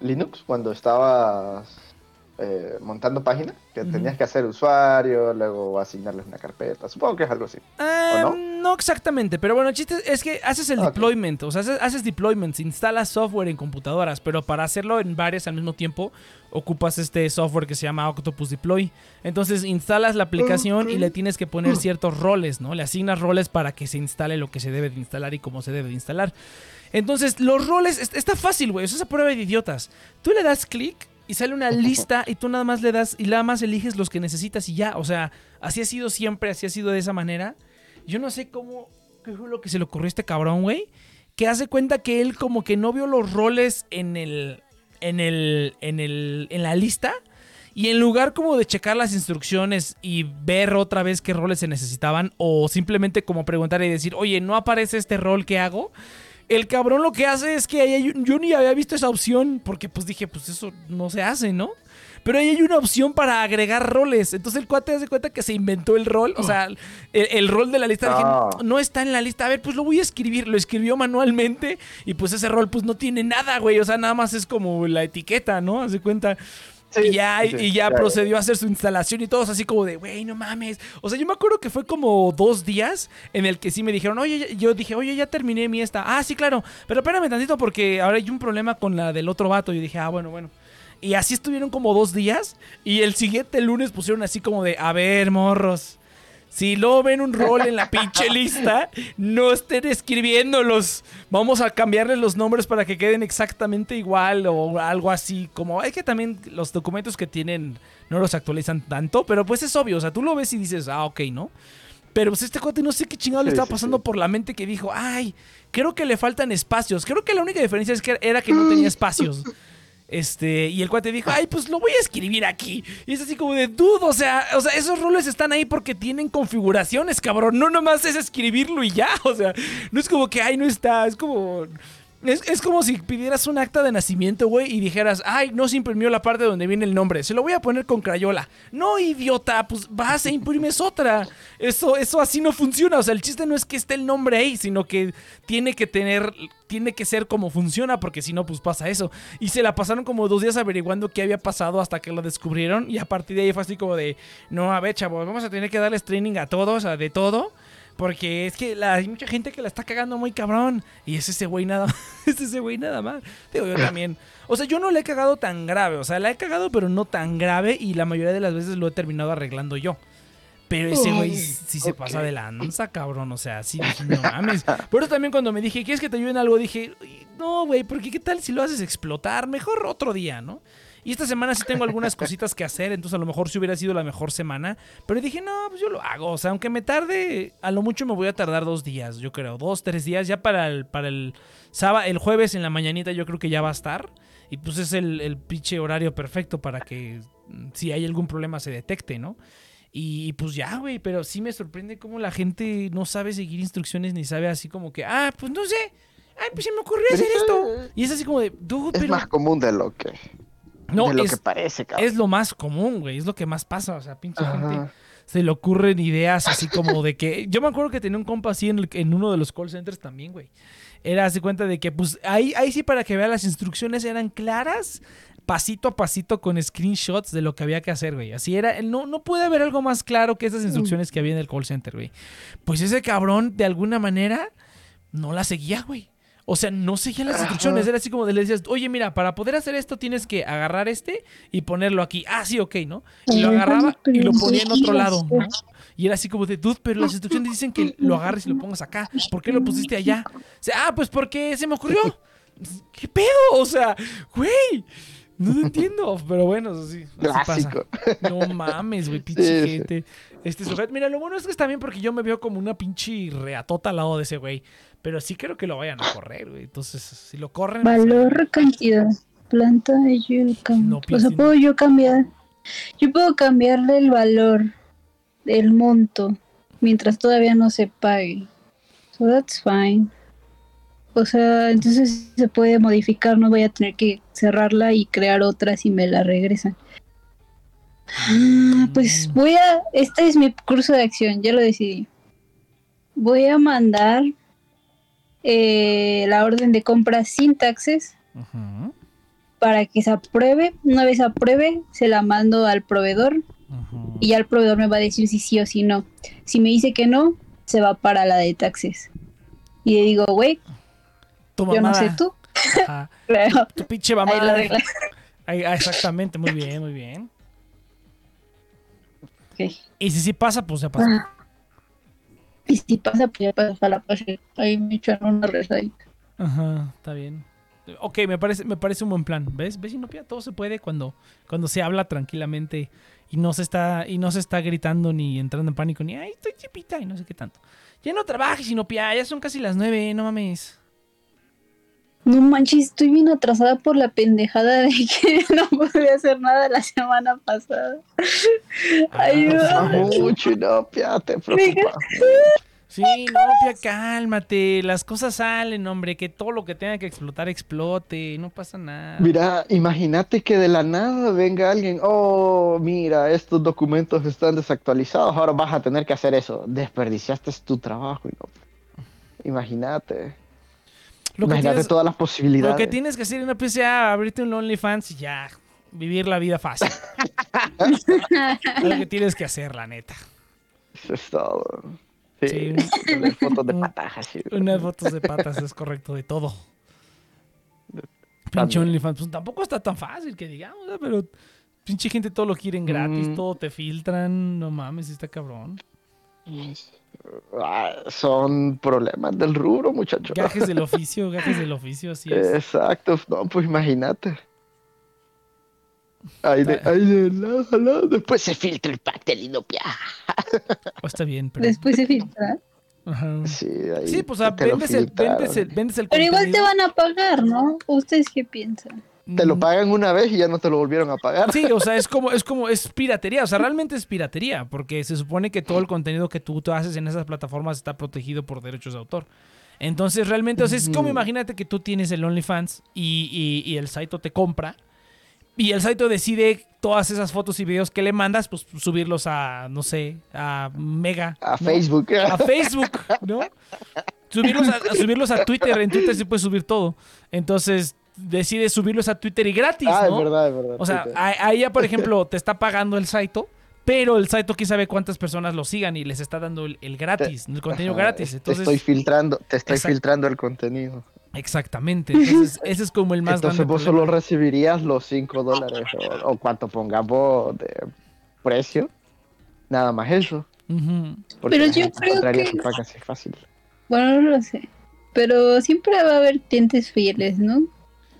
Linux, cuando estabas eh, montando páginas, que tenías que hacer usuario, luego asignarles una carpeta. Supongo que es algo así. Ah, ¿O no? exactamente, pero bueno, el chiste es que haces el Ok. deployment, o sea, haces, haces deployments, instalas software en computadoras, pero para hacerlo en varias al mismo tiempo, ocupas este software que se llama Octopus Deploy. Entonces instalas la aplicación y le tienes que poner ciertos roles, ¿no? Le asignas roles para que se instale lo que se debe de instalar y cómo se debe de instalar. Entonces, los roles, es- está fácil, güey, eso es a prueba de idiotas. Tú le das clic y sale una lista y tú nada más le das y nada más eliges los que necesitas y ya, o sea, así ha sido siempre, así ha sido de esa manera. Yo no sé cómo, qué fue lo que se le ocurrió a este cabrón, güey, que hace cuenta que él como que no vio los roles en el, en el, en el, en la lista. Y en lugar como de checar las instrucciones y ver otra vez qué roles se necesitaban, o simplemente como preguntar y decir, oye, no aparece este rol que hago, el cabrón lo que hace es que ahí hay un- yo ni había visto esa opción, porque pues dije, pues eso no se hace, ¿no? Pero ahí hay una opción para agregar roles. Entonces el cuate hace cuenta que se inventó el rol. O sea, el, el rol de la lista. Dije, Ah. no, no está en la lista. A ver, pues lo voy a escribir. Lo escribió manualmente. Y pues ese rol pues no tiene nada, güey. O sea, nada más es como la etiqueta, ¿no? Hace cuenta. Sí, y ya, sí, y ya procedió a hacer su instalación y todos así como de, güey, no mames. O sea, yo me acuerdo que fue como dos días en el que sí me dijeron, oye, yo dije, oye, ya terminé mi esta. Ah, sí, claro. Pero espérame tantito porque ahora hay un problema con la del otro vato. Yo dije, ah, bueno, bueno. Y así estuvieron como dos días. Y el siguiente lunes pusieron así como de, a ver, morros. Si luego ven un rol en la pinche lista, no estén escribiéndolos. Vamos a cambiarles los nombres para que queden exactamente igual o algo así. Como es que también los documentos que tienen no los actualizan tanto, pero pues es obvio. O sea, tú lo ves y dices, ah, ok, ¿no? Pero pues este cuate no sé qué chingado le estaba sí, pasando sí. por la mente que dijo, ay, creo que le faltan espacios. Creo que la única diferencia es que era que no tenía espacios. Este, y el cuate dijo, ay, pues lo voy a escribir aquí. Y es así como de dudo, o sea, o sea, esos roles están ahí porque tienen configuraciones, cabrón. No nomás es escribirlo y ya. O sea, no es como que, ay, no está. Es como. Es, es como si pidieras un acta de nacimiento, güey, y dijeras, ay, no se imprimió la parte donde viene el nombre, se lo voy a poner con crayola. No, idiota, pues vas e imprimes otra. Eso, eso así no funciona. O sea, el chiste no es que esté el nombre ahí, sino que tiene que tener, tiene que ser como funciona, porque si no, pues pasa eso. Y se la pasaron como dos días averiguando qué había pasado hasta que lo descubrieron, y a partir de ahí fue así como de, no, a ver, chavos, vamos a tener que darles training a todos, a de todo. Porque es que la- hay mucha gente que la está cagando muy cabrón. Y es ese güey nada Es ese güey nada más. Digo, yo también. O sea, yo no le he cagado tan grave. O sea, la he cagado, pero no tan grave. Y la mayoría de las veces lo he terminado arreglando yo. Pero ese güey sí se pasa de lanza, cabrón. O sea, sí, dije, no mames. Por eso también cuando me dije, ¿quieres que te ayude en algo? Dije, no, güey, porque ¿qué tal si lo haces explotar? Mejor otro día, ¿no? Y esta semana sí tengo algunas cositas que hacer, entonces a lo mejor sí hubiera sido la mejor semana. Pero dije, no, pues yo lo hago. O sea, aunque me tarde, a lo mucho me voy a tardar dos días, yo creo. Dos, tres días. Ya para el, para el sábado, el jueves en la mañanita yo creo que ya va a estar. Y pues es el, el pinche horario perfecto para que mm, si hay algún problema se detecte, ¿no? Y pues ya, güey, pero sí me sorprende cómo la gente no sabe seguir instrucciones ni sabe así como que, ah, pues no sé, ay, pues se me ocurrió hacer esto. Y es así como de, dude, Es más común de lo que, no, de lo es, que parece, cabrón. es lo más común, güey, es lo que más pasa, o sea, pinche gente se le ocurren ideas así como de que. Yo me acuerdo que tenía un compa así en, el- en uno de los call centers también, güey. Era así cuenta de que, pues, ahí, ahí sí para que vea las instrucciones eran claras, pasito a pasito con screenshots de lo que había que hacer, güey. Así era. No, no puede haber algo más claro que esas instrucciones que había en el call center, güey. Pues ese cabrón, de alguna manera, no la seguía, güey. O sea, no seguía las instrucciones. Era así como de le decías, oye, mira, para poder hacer esto tienes que agarrar este y ponerlo aquí. Ah, sí, ok, ¿no? Y lo agarraba y lo ponía en otro lado, ¿no? Y era así como de, dude, pero las instrucciones dicen que lo agarres y lo pongas acá. ¿Por qué lo pusiste allá? O sea, ah, pues porque se me ocurrió. ¿Qué pedo? O sea, güey. No lo entiendo. Pero bueno, eso sí. así pasa. Clásico. No mames, güey, pinche Sí, sí. gente. Este sujeto. Mira, lo bueno es que está bien porque yo me veo como una pinche reatota al lado de ese güey. Pero sí creo que lo vayan a correr, güey. Entonces, si lo corren. pues, Valor, cantidad. Planta de yucca. No o sea, puedo yo cambiar. Yo puedo cambiarle el valor del monto mientras todavía no se pague. So that's fine. O sea, entonces se puede modificar, no voy a tener que cerrarla y crear otra si me la regresan. Ah, Pues Mm. voy a, este es mi curso de acción, ya lo decidí. Voy a mandar eh, la orden de compra sin taxes para que se apruebe. Una vez apruebe, se la mando al proveedor y ya el proveedor me va a decir si sí o si no. Si me dice que no, se va para la de taxes. Y le digo, güey, Tu yo no sé tú, Ajá. Tu pinche ahí la mamada. regla. Ahí- ah, exactamente, muy bien, muy bien. Y si sí pasa, pues ya pasa. Ah. Y si pasa, pues ya pasa, la pase. Ahí me echan una rezadita. Ajá, está bien. Ok, me parece, me parece un buen plan. ¿Ves? ¿Ves, Inopia? Todo se puede cuando, cuando se habla tranquilamente y no se está, y no se está gritando ni entrando en pánico, ni ay, estoy chipita y no sé qué tanto. Ya no trabajes, Inopia, ya son casi las nueve, no mames. No manches, estoy bien atrasada por la pendejada de que no pude hacer nada la semana pasada. Ayuda. Ah, mucho, no, ya te preocupas. Sí, Inopia, cálmate. Las cosas salen, hombre. Que todo lo que tenga que explotar, explote. No pasa nada. Mira, imagínate que de la nada venga alguien, oh, mira, estos documentos están desactualizados, ahora vas a tener que hacer eso. Desperdiciaste tu trabajo. no- Imagínate. Lo que, imagínate tienes, todas las posibilidades. lo que tienes que hacer, Inopia, es ya abrirte un OnlyFans y ya vivir la vida fácil. es lo que tienes que hacer, la neta. Eso es todo. Sí, Sí. tener fotos de patajas. sí. Unas fotos de patas es correcto de todo. Pinche. OnlyFans. Pues tampoco está tan fácil que digamos, ¿eh? pero pinche gente todo lo quieren gratis, Mm. todo te filtran. No mames, está cabrón. Ah, son problemas del rubro, muchachos. Gajes del oficio, gajes del oficio, así es. Exacto, no, pues imagínate. De, de la, la, después se filtra el pastel y no. Oh, está bien, pero. Después se filtra. Ajá. Sí, ahí Sí, pues o sea, vendes el, vendes el, vendes el Pero igual te van a pagar, ¿no? ¿Ustedes qué piensan? Te lo pagan una vez y ya no te lo volvieron a pagar. Sí, o sea, es como, es como, es piratería. O sea, realmente es piratería. Porque se supone que todo el contenido que tú, tú haces en esas plataformas está protegido por derechos de autor. Entonces, realmente, o sea, es como imagínate que tú tienes el OnlyFans y, y, y el Saito te compra. Y el Saito decide todas esas fotos y videos que le mandas, pues subirlos a, no sé, a Mega. A ¿no? Facebook. a Facebook, ¿no? Subirlos a, a subirlos a Twitter, en Twitter sí puedes subir todo. Entonces decides subirlos a Twitter y gratis, ah, ¿no? es verdad, es verdad. O sea, ahí ya, por ejemplo, te está pagando el Saito, pero el Saito quién sabe cuántas personas lo sigan y les está dando el, el gratis, el contenido Ajá, gratis. Te estoy filtrando, te estoy filtrando el contenido. exactamente. Entonces, ese es como el más Entonces grande vos problema. solo recibirías los 5 dólares o, o cuánto pongamos de precio. Nada más eso. Pero yo creo que- paga así fácil. Bueno, no lo sé. Pero siempre va a haber clientes fieles, ¿no?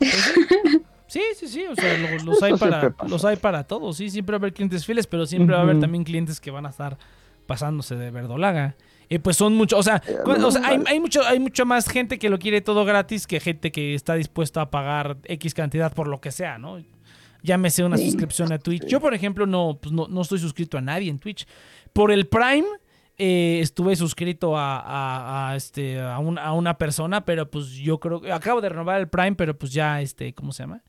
Sí, sí, sí, o sea, lo- los, hay para, los hay para todos, sí, siempre va a haber clientes fieles, pero siempre va a haber también clientes que van a estar pasándose de verdolaga. Y pues son muchos, o sea, Eh, cu- o sea, hay, mucho, hay mucha más gente que lo quiere todo gratis que gente que está dispuesta a pagar X cantidad por lo que sea, ¿no? Llámese una Sí. suscripción a Twitch. Yo, por ejemplo, no, pues no, no estoy suscrito a nadie en Twitch. Por el Prime, eh, estuve suscrito a, a- a, este, a, un- a una persona, pero pues yo creo que acabo de renovar el Prime, pero pues ya, este, ¿cómo se llama?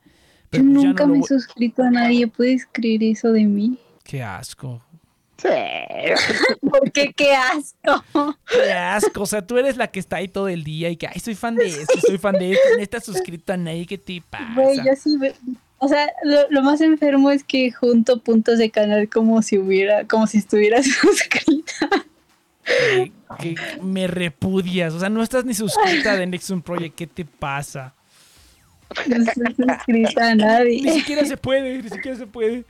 Pero pues nunca no me he suscrito a nadie. ¿Puedes creer eso de mí? Qué asco. Sí. ¿Por qué? ¡Qué asco! Qué asco. O sea, tú eres la que está ahí todo el día y que, ay, soy fan de esto, soy fan de esto, no estás suscrito a nadie, ¿qué te pasa? Güey, yo sí. ve- O sea, lo, lo más enfermo es que junto puntos de canal como si hubiera, como si estuviera suscrita. Que, que me repudias. O sea, no estás ni suscrita de Nexon Project. ¿Qué te pasa? No estoy suscrita a Ni nadie. siquiera se puede, ni siquiera se puede.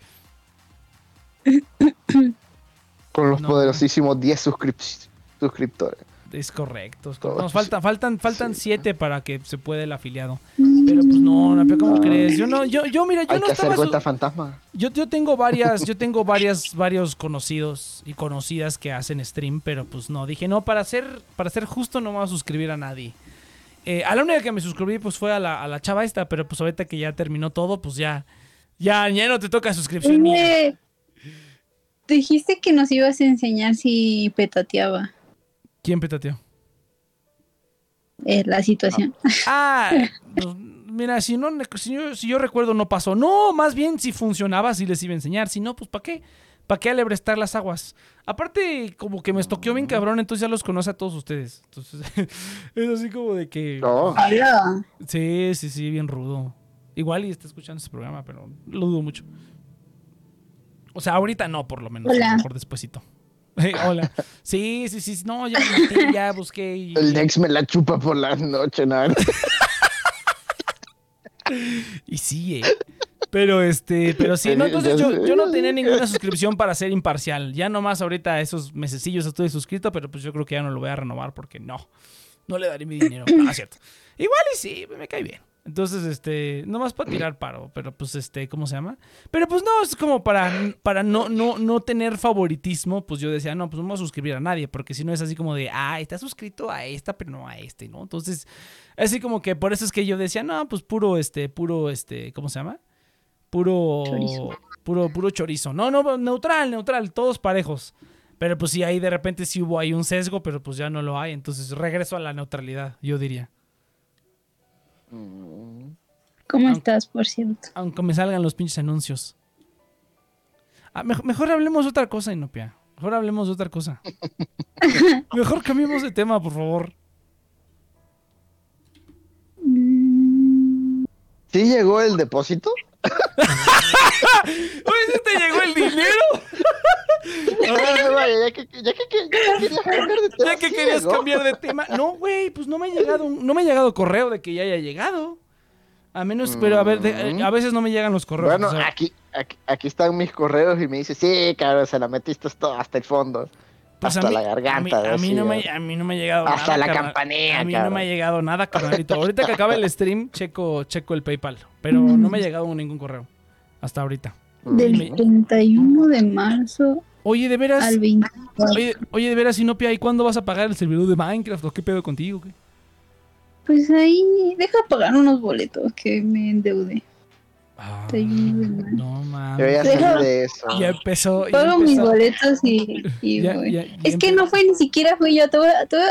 Con los No. poderosísimos 10 suscrip- suscriptores. Es correcto. es correcto. Nos eso falta, faltan, faltan sí. siete para que se pueda el afiliado. Pero pues no, no, pero ¿cómo No. crees? Yo no, yo, yo mira, yo Hay no que estaba hacer su- fantasma. Yo, yo tengo varias, yo tengo varias, varios conocidos y conocidas que hacen stream, pero pues no, dije, no, para ser, para ser justo no me voy a suscribir a nadie. Eh, a la única que me suscribí pues fue a la, a la chava esta, pero pues ahorita que ya terminó todo, pues ya, ya, ya no te toca suscripción. Oye, dijiste que nos ibas a enseñar si petateaba ¿Quién petateó? eh, la situación. Ah, pues, mira, si no, si yo, si yo recuerdo no pasó. No, más bien si funcionaba sí les iba a enseñar. Si no, pues ¿para qué? ¿Para qué alebrestar las aguas? Aparte, como que me estoqueó bien cabrón, entonces ya los conoce a todos ustedes. Entonces, es así como de que... No. Sí, sí, sí, bien rudo. Igual y está escuchando este programa, pero lo dudo mucho. O sea, ahorita no, por lo menos. A Hola. lo mejor despuesito. Hola. Sí, sí, sí. No, ya metí, ya busqué y... El Dex me la chupa por la noche, ¿no? Y sí, eh. Pero este, pero sí, no, entonces yo, yo no tenía ninguna suscripción para ser imparcial. Ya nomás ahorita esos mesecillos estoy suscrito, pero pues yo creo que ya no lo voy a renovar porque no. No le daré mi dinero. Es cierto. Igual y sí, me cae bien. Entonces, este, nomás para tirar paro, pero pues este, ¿cómo se llama? Pero pues no, es como para, para no, no, no tener favoritismo, pues yo decía, no, pues no me voy a suscribir a nadie, porque si no es así como de, ah, está suscrito a esta, pero no a este, ¿no? Entonces, así como que por eso es que yo decía, no, pues puro, este, puro, este, ¿cómo se llama? Puro, Chorizo. puro, puro chorizo. No, no, neutral, neutral, todos parejos. Pero pues sí, ahí de repente sí hubo ahí un sesgo, pero pues ya no lo hay. Entonces regreso a la neutralidad, yo diría. ¿Cómo estás, por cierto? Aunque me salgan los pinches anuncios. Ah, mejor, mejor hablemos de otra cosa, Inopia. Mejor hablemos de otra cosa. mejor cambiemos de tema, por favor. ¿Sí llegó el depósito? Oye, ¿sí te llegó el dinero? Vaya, ya que, ya que, ya que querías cambiar de tema, Ya que sí querías llegó. cambiar de tema. No, güey, pues no me ha llegado, un- no me ha llegado correo de que ya haya llegado. A menos, pero a ver, de- Mm. a veces no me llegan los correos. Bueno, o sea, aquí, aquí, aquí están mis correos y me dice, sí, cabrón, se la metiste todo hasta el fondo. pues hasta a mí, la garganta. A mí, a mí no, me, a mí no me ha llegado Hasta nada. la carnal. campanilla, A mí no me ha llegado nada, carnalito. Ahorita que acabe el stream, checo, checo el PayPal. Pero no me ha llegado ningún correo. Hasta ahorita. Del me- 31 de marzo Oye, de veras. al 24. Oye, oye, de veras, Sinopia, ¿y cuándo vas a pagar el servidor de Minecraft? ¿O qué pedo contigo? qué? Pues ahí, deja pagar unos boletos que me endeude. Ah, 31 de marzo. no Yo mames. ya Deja- salí de eso. Ya empezó. Ya Pago mis boletos y, y Ya- voy. ya- ya es que no fue ni siquiera fui yo. Te voy a- te voy a-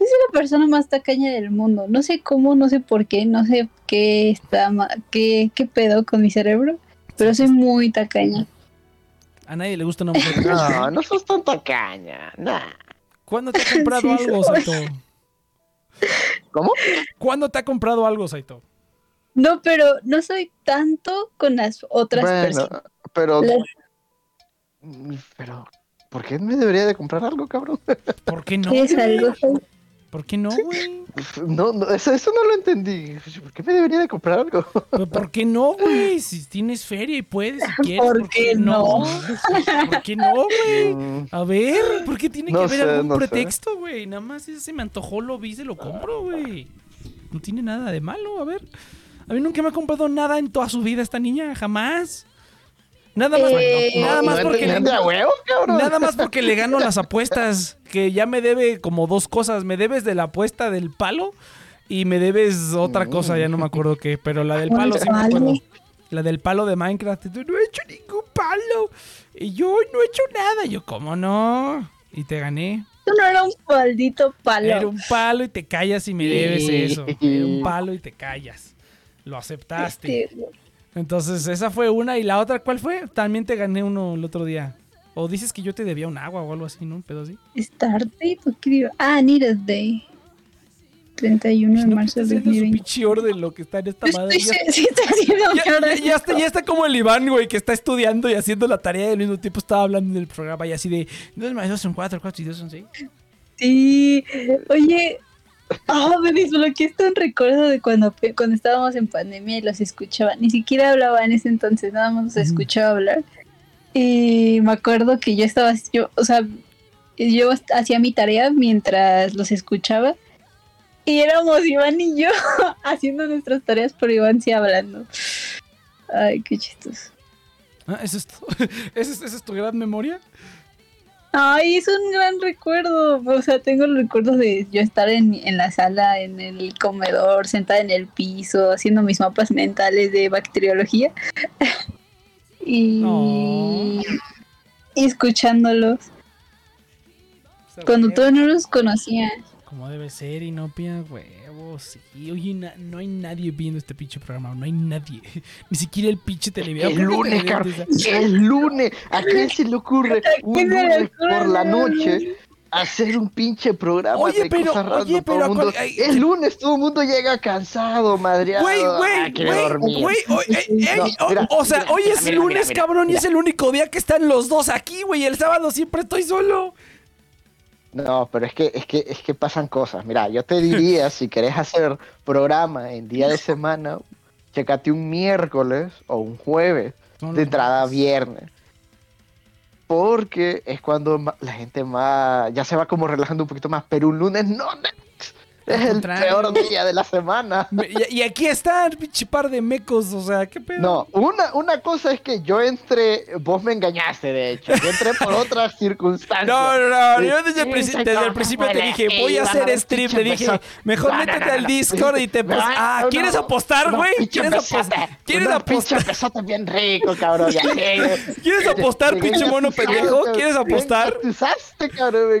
yo soy la persona más tacaña del mundo. No sé cómo, no sé por qué, no sé qué está ma- qué, qué pedo con mi cerebro, pero soy muy tacaña. A nadie le gusta una mujer. No, no sos tan tacaña. Nah. ¿Cuándo te ha comprado Sí, algo, soy. Saito? ¿Cómo? ¿Cuándo te ha comprado algo, Saito? No, pero no soy tanto con las otras Bueno, personas. pero, Las- Mm, pero, ¿por qué me debería de comprar algo, cabrón? ¿Por qué no? es algo. ¿Por qué no, güey? No, no eso, eso no lo entendí. ¿Por qué me debería de comprar algo? ¿Pero ¿Por qué no, güey? Si tienes feria y puedes, si quieres. ¿Por qué no? ¿Por qué no, güey? Mm, A ver, ¿por qué tiene No que haber sé, algún no pretexto, güey? Nada más ese se me antojó, lo vi, se lo compro, güey. No tiene nada de malo, a ver. A mí nunca me ha comprado nada en toda su vida esta niña, jamás. Nada más, Eh, nada más ¿no porque le, de a huevo, cabrón? nada más porque le gano las apuestas, que ya me debe como dos cosas, me debes de la apuesta del palo y me debes otra Mm. cosa, ya no me acuerdo qué, pero la del palo sí me ¿Cuál acuerdo. palo? La del palo de Minecraft. y tú, no he hecho ningún palo. Y yo no he hecho nada. Yo, ¿cómo no? y te gané. Eso no era un maldito palo. Era un palo y te callas y me debes eso. Era un palo y te callas. Lo aceptaste. Este, Entonces, esa fue una. ¿Y la otra cuál fue? También te gané uno el otro día. O dices que yo te debía un agua o algo así, ¿no? Un pedo así. Stardate, ¿o qué digo? Ah, Needed Day. 31 de No, marzo del haciendo su 2020. pinche orden lo que está en esta Yo madre. estoy, Ya, sí, estoy haciendo ya- mi orden. ya- ya está, ya está como el Iván, güey, que está estudiando y haciendo la tarea y al mismo tiempo estaba hablando del programa y así de... Dos más dos son cuatro, cuatro y dos son seis. Sí, oye, ah, me desbloqueaste un recuerdo de cuando, cuando estábamos en pandemia y los escuchaba. Ni siquiera hablaba en ese entonces, nada más los escuchaba hablar. Y me acuerdo que yo estaba, yo, o sea, yo hacía mi tarea mientras los escuchaba. Y éramos Iván y yo haciendo nuestras tareas, pero Iván sí hablando. Ay, qué chistoso. Ah, ¿eso es, es, es tu gran memoria? Ay, es un gran recuerdo. O sea, tengo el recuerdo de yo estar en, en la sala, en el comedor, sentada en el piso, haciendo mis mapas mentales de bacteriología. y, escuchándolos. Cuando todavía no los conocía. Como debe ser y no pida huevos. Sí, oye, na- no hay nadie viendo este pinche programa. No hay nadie. Ni siquiera el pinche televideo. El ¿Por qué lunes, cabrón. El lunes. ¿A quién se le ocurre un lunes por la noche hacer un pinche programa Oye, de pero- cosas oye, random? Pero el mundo- ay, Es lunes, todo el mundo llega cansado, madreado. Güey, ah, güey, güey, ey, No, o- sea, mira, hoy mira, es mira, lunes, cabrón, y es el único día que están los dos aquí, güey. El sábado siempre estoy solo. No, pero es que, es que, es que pasan cosas. Mira, yo te diría, si querés hacer programa en día de semana, checate un miércoles o un jueves, de entrada viernes. Porque es cuando la gente más, ya se va como relajando un poquito más, pero un lunes no. Es el peor día de la semana. Y, y aquí están, pinche par de mecos, o sea, ¿qué pedo? No, una, una cosa es que yo entré, vos me engañaste de hecho, yo entré por otras circunstancias. No, no, no, yo desde el, sí, princi- sí, desde el principio te dije, voy a hacer stream, te dije, mejor No, métete no, al no, Discord y te Ah, ¿quieres no, apostar, güey? ¿Quieres apostar? ¿Quieres una apostar? pinche bien rico, cabrón, ya sé. ¿Quieres apostar, Me pinche mono pendejo? ¿Quieres apostar?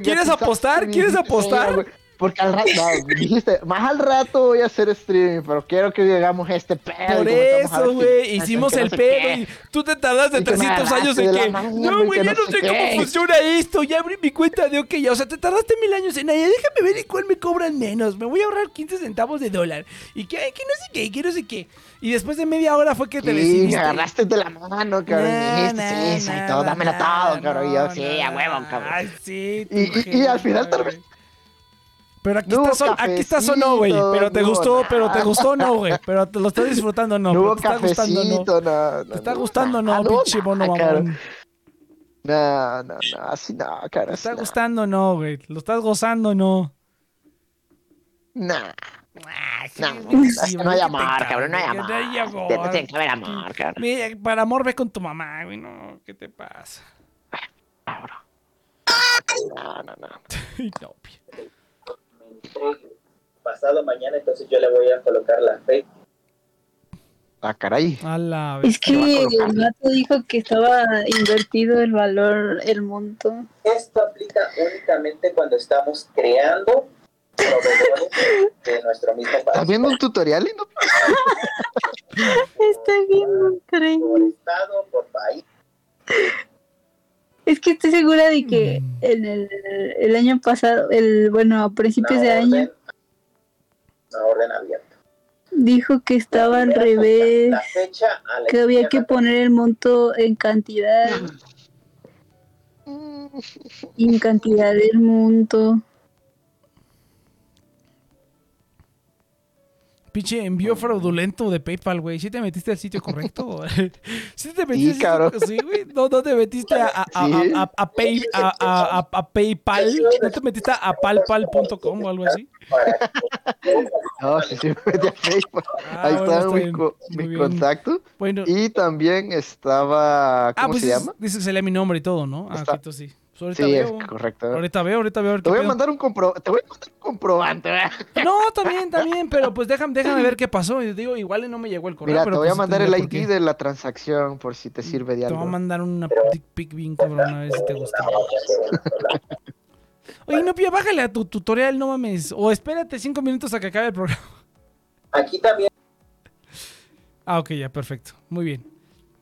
¿Quieres apostar? ¿Quieres apostar? Porque al rato, no, dijiste, más al rato voy a hacer streaming, pero quiero que llegamos a este pedo. Por eso, güey, hicimos no el sé pedo y tú te tardaste Y que me 300 años en que... No, güey, ya no no sé cómo qué". funciona esto, ya abrí mi cuenta de OK, ya, o sea, te tardaste mil años en ella, déjame ver en cuál me cobran menos, me voy a ahorrar 15 centavos de dólar, y que, que no sé qué, que no sé qué. Y después de media hora fue que te Sí, me decidiste. agarraste de la mano, cabrón. Dijiste, nah, sí, sí, todo, dámelo todo, cabrón. y yo, no, sí, no, a huevo, no. cabrón. Ay, sí, Y- y- y al final tal vez-. Pero aquí No estás, hubo o- aquí estás o no, güey. Pero te no gustó, pero te nada. gustó no, güey. Pero te lo estás disfrutando o no. No te está gustando no. no. no, ¿Te está no, gustando o no, nada, pinche mono nada, cabrón. mamón? No, no, no, así no, cara. ¿Te está no. gustando o no, güey? ¿Lo estás gozando o no? Nah, Ah, sí, no, sí, que no hay amor, cabrón, no hay amor. no hay amor. Tiene que haber amor, cabrón. Mira, para amor ve con tu mamá, güey. No, ¿qué te pasa? Cabrón. No, no, no. Ay, no, pasado mañana, entonces yo le voy a colocar la fe. Ah, caray. A la vez. Es que el gato dijo que estaba invertido el valor, el monto. Esto aplica únicamente cuando estamos creando proveedores de nuestro mismo ¿Estás país. viendo un tutorial y no? Estoy viendo Por increíble. estado, por país. Es que estoy segura de que Mm. en el, el año pasado, el bueno, a principios de año, Una orden abierta. dijo que estaba al revés, La fecha a la que había que poner el monto en cantidad, y en cantidad del monto. Pinche envío fraudulento de PayPal, güey. ¿Sí te metiste al sitio correcto? ¿Sí te metiste sitio- cabrón. Sí, güey. ¿No, no te metiste a, a, a- Sí. Pay- a- PayPal? ¿No te metiste a palpal.com o algo así? No, sí, sí, me metí a Facebook. Ah, Ahí bueno, están está mis, co- bien. contactos. Bueno. Y también estaba. ¿Cómo ah, pues se llama? dices que se lea mi nombre y todo, ¿no? Ah, Está- sí. Pues ahorita Sí, es veo. correcto. Ahorita veo, ahorita veo. Te voy a mandar un compro te voy a mandar un comprobante, ¿verdad? No, también, también, pero pues déjame, déjame ver qué pasó. Y digo, igual no me llegó el correo. Mira, pero te voy a pues mandar el ID de la transacción por si te sirve de Te voy algo. a mandar una dick pic bien cabrón a ver si te gusta. Oye, Inopia, bájale a tu tutorial, no mames. O espérate cinco minutos a que acabe el programa. Aquí también Ah, ok, ya, perfecto. Muy bien.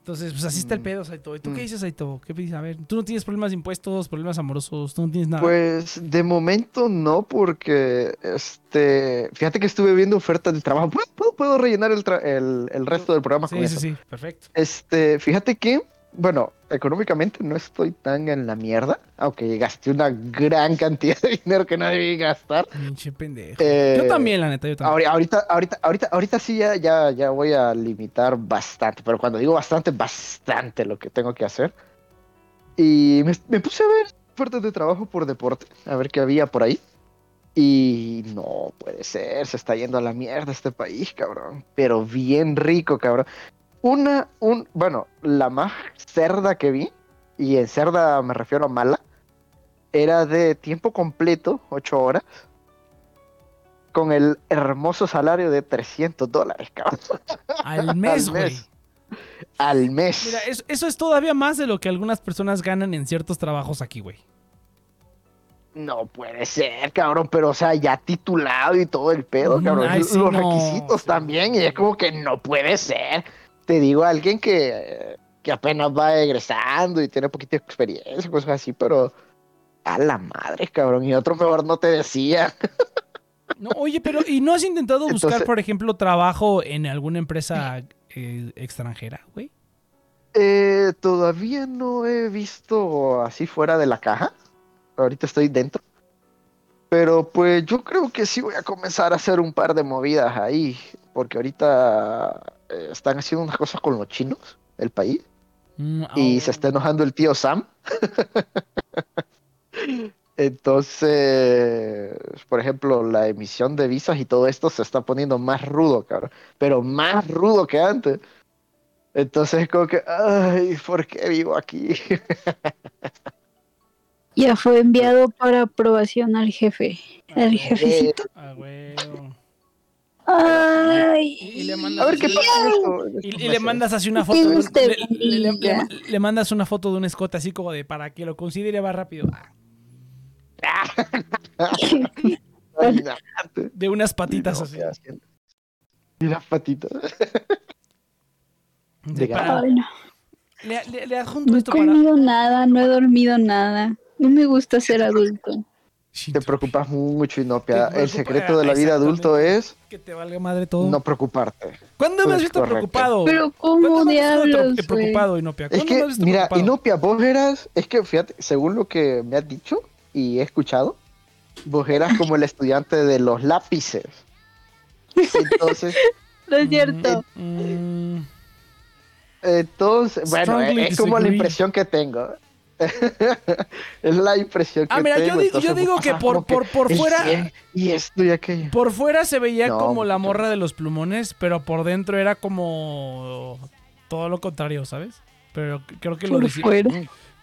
Entonces, pues así está el Mm. pedo, Saito. ¿Y tú qué Mm. dices, Saito? ¿Qué dices? A ver, tú no tienes problemas de impuestos, problemas amorosos, tú no tienes nada. Pues de momento no, porque este, fíjate que estuve viendo ofertas de trabajo. ¿Puedo, puedo, rellenar el, tra- el, el resto del programa con sí, eso? sí, sí, perfecto. Este, fíjate que, bueno, económicamente no estoy tan en la mierda, aunque gasté una gran cantidad de dinero que no debí gastar. Pinche pendejo. Eh, yo también, la neta, yo también. Ahori- Ahorita, ahorita, ahorita, ahorita sí ya, ya, ya voy a limitar bastante, pero cuando digo bastante, bastante lo que tengo que hacer. Y me, me puse a ver ofertas de trabajo por deporte, a ver qué había por ahí. Y no puede ser, se está yendo a la mierda este país, cabrón. Pero bien rico, cabrón. Una, un, bueno, la más cerda que vi, y en cerda me refiero a mala, era de tiempo completo, ocho horas, con el hermoso salario de 300 dólares, cabrón. Al mes, al güey. mes. Al mes. Mira, eso, eso es todavía más de lo que algunas personas ganan en ciertos trabajos aquí, güey. No puede ser, cabrón, pero o sea, ya titulado y todo el pedo, Mm, cabrón. ay, Los no. requisitos también, y es como que no puede ser. Te digo, alguien que, que apenas va egresando y tiene poquita experiencia, cosas así, pero a la madre, cabrón. Y otro mejor no te decía. No, oye, pero ¿y no has intentado buscar, Entonces- por ejemplo, trabajo en alguna empresa eh, extranjera, güey? Eh, todavía no he visto así fuera de la caja. Ahorita estoy dentro. Pero pues yo creo que sí voy a comenzar a hacer un par de movidas ahí. Porque ahorita eh, están haciendo unas cosas con los chinos del país. Mm, Y oh. se está enojando el tío Sam. Entonces, por ejemplo, la emisión de visas y todo esto se está poniendo más rudo, cabrón. Pero más rudo que antes. Entonces, es como que, ay, ¿por qué vivo aquí? Ya fue enviado para aprobación al jefe. Al jefecito. Ah, huevo. Ay. Y, y le mandas A ver qué así- pasa. en esto- en Y, estos y le meses? mandas así una foto. de un- Usted, le, le- le- mandas una foto de un escote así como de para que lo considere más rápido. De unas patitas así. Y las patitas. De para- Ay, no. le, le- le adjunto No he para. comido nada, no he dormido nada. No me gusta ser adulto. Te preocupas mucho, Inopia. Te El secreto de la vida adulto es Que te valga madre todo. no preocuparte. ¿Cuándo me has es visto correcto. preocupado? Pero ¿Cuándo ¿cómo me has visto diablos, güey? preocupado, Inopia? Es ¿Cuándo me que, has visto mira, preocupado? Inopia, vos eras, es que fíjate, según lo que me has dicho y he escuchado, vos eras como el estudiante de los lápices. Entonces, No es cierto. Mm, mm, entonces, bueno, Strongly es como la impresión que tengo. es la impresión que Ah, mira, yo tengo. digo- yo digo que por- por- por fuera- 100 Y esto y aquello. Por fuera se veía No, como la morra de los plumones, pero por dentro era como todo lo contrario, ¿sabes? Pero creo que lo Por disi- fuera.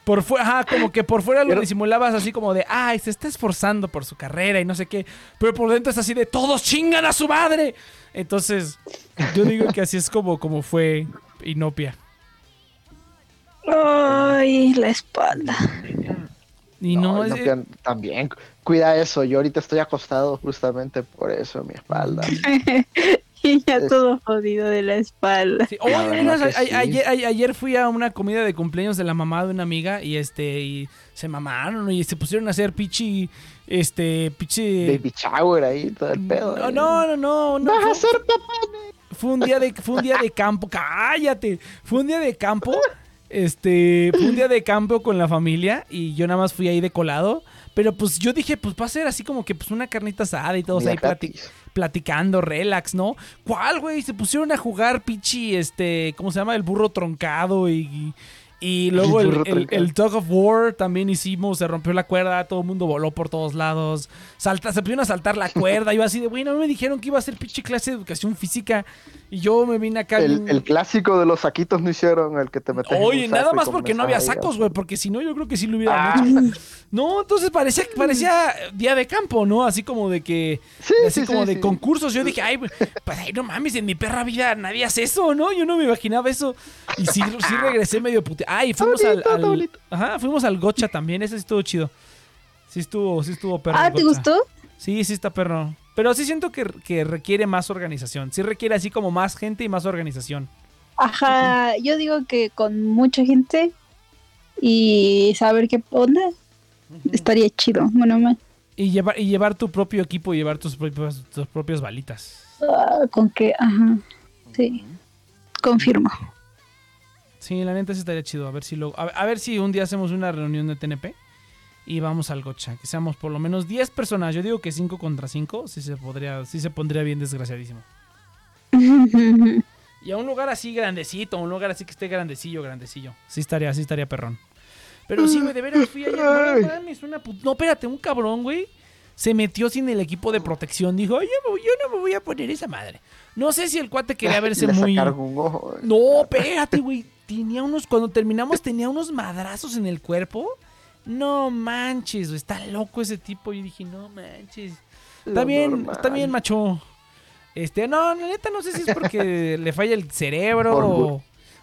Por fuera, ajá, como que por fuera lo Pero- disimulabas así como de, ay, se está esforzando por su carrera y no sé qué. Pero por dentro es así de, todos chingan a su madre. Entonces, yo digo que así es como, como fue Inopia. Ay, la espalda. Y no, No, también. Cuida eso. Yo ahorita estoy acostado justamente por eso, mi espalda. Y ya Es- todo jodido de la espalda. Sí. A- a- sí. ayer, fui a una comida de cumpleaños de la mamá de una amiga y este y se mamaron y se pusieron a hacer pichi este pichi Baby shower ahí, todo el pedo. no, eh. no, no, no, no. Vas a ser papá. fue un día de fue un día de campo, cállate. Fue un día de campo. Este, fue un día de campo con la familia y yo nada más fui ahí de colado, pero pues yo dije, pues va a ser así como que pues una carnita asada y todos Mira, ahí plati- platicando, relax, ¿no? ¿Cuál, güey? Se pusieron a jugar pichi, este, ¿cómo se llama? El burro troncado y, y luego El el, Tug of War también hicimos, se rompió la cuerda, todo el mundo voló por todos lados, salta, se pusieron a saltar la cuerda, iba así de, bueno, me dijeron que iba a ser pichi clase de educación física y yo me vine acá. El, clásico de los saquitos no hicieron el que te metes. Oye, nada más porque no había sacos, güey, porque si no yo creo que sí lo hubieran Ah. hecho. No, entonces parecía, parecía día de campo, ¿no? Así como de que, Sí, así sí, como sí, de sí. concursos. Yo dije, ay, pues ay, no mames, en mi perra vida nadie hace eso, ¿no? Yo no me imaginaba eso. Y sí, sí regresé medio pute. Ay, fuimos al, ajá, fuimos al Gocha también, ese sí estuvo chido. Sí estuvo, sí estuvo perro. Ah, ¿te Gotcha. gustó? Sí, sí está perro. Pero sí siento que, que requiere más organización. Sí requiere así como más gente y más organización. Ajá, yo digo que con mucha gente y saber qué onda estaría chido. Bueno, mal. Y llevar, y llevar tu propio equipo y llevar tus propios, tus propias balitas. Ah, con que, ajá, sí, confirmo. Sí, la neta sí estaría chido. A ver si lo, a, a ver si un día hacemos una reunión de TNP y vamos al gocha. Que seamos por lo menos 10 personas. Yo digo que 5 contra 5 sí se podría, sí se pondría bien desgraciadísimo. Y a un lugar así grandecito, un lugar así que esté grandecillo, grandecillo. Sí estaría, sí estaría perrón. Pero sí, güey, de veras fui allá. No mames, una put- No, espérate, un cabrón, güey. Se metió sin el equipo de protección. Dijo, yo, yo no me voy a poner esa madre. No sé si el cuate quería verse Le muy. sacaron un ojo. No, espérate, güey. Tenía unos. Cuando terminamos, tenía unos madrazos en el cuerpo. No manches, güey. Está loco ese tipo. Yo dije, no manches. Está Lo bien, normal. está bien, macho. Este, no, la neta, no sé si es porque le falla el cerebro Por o.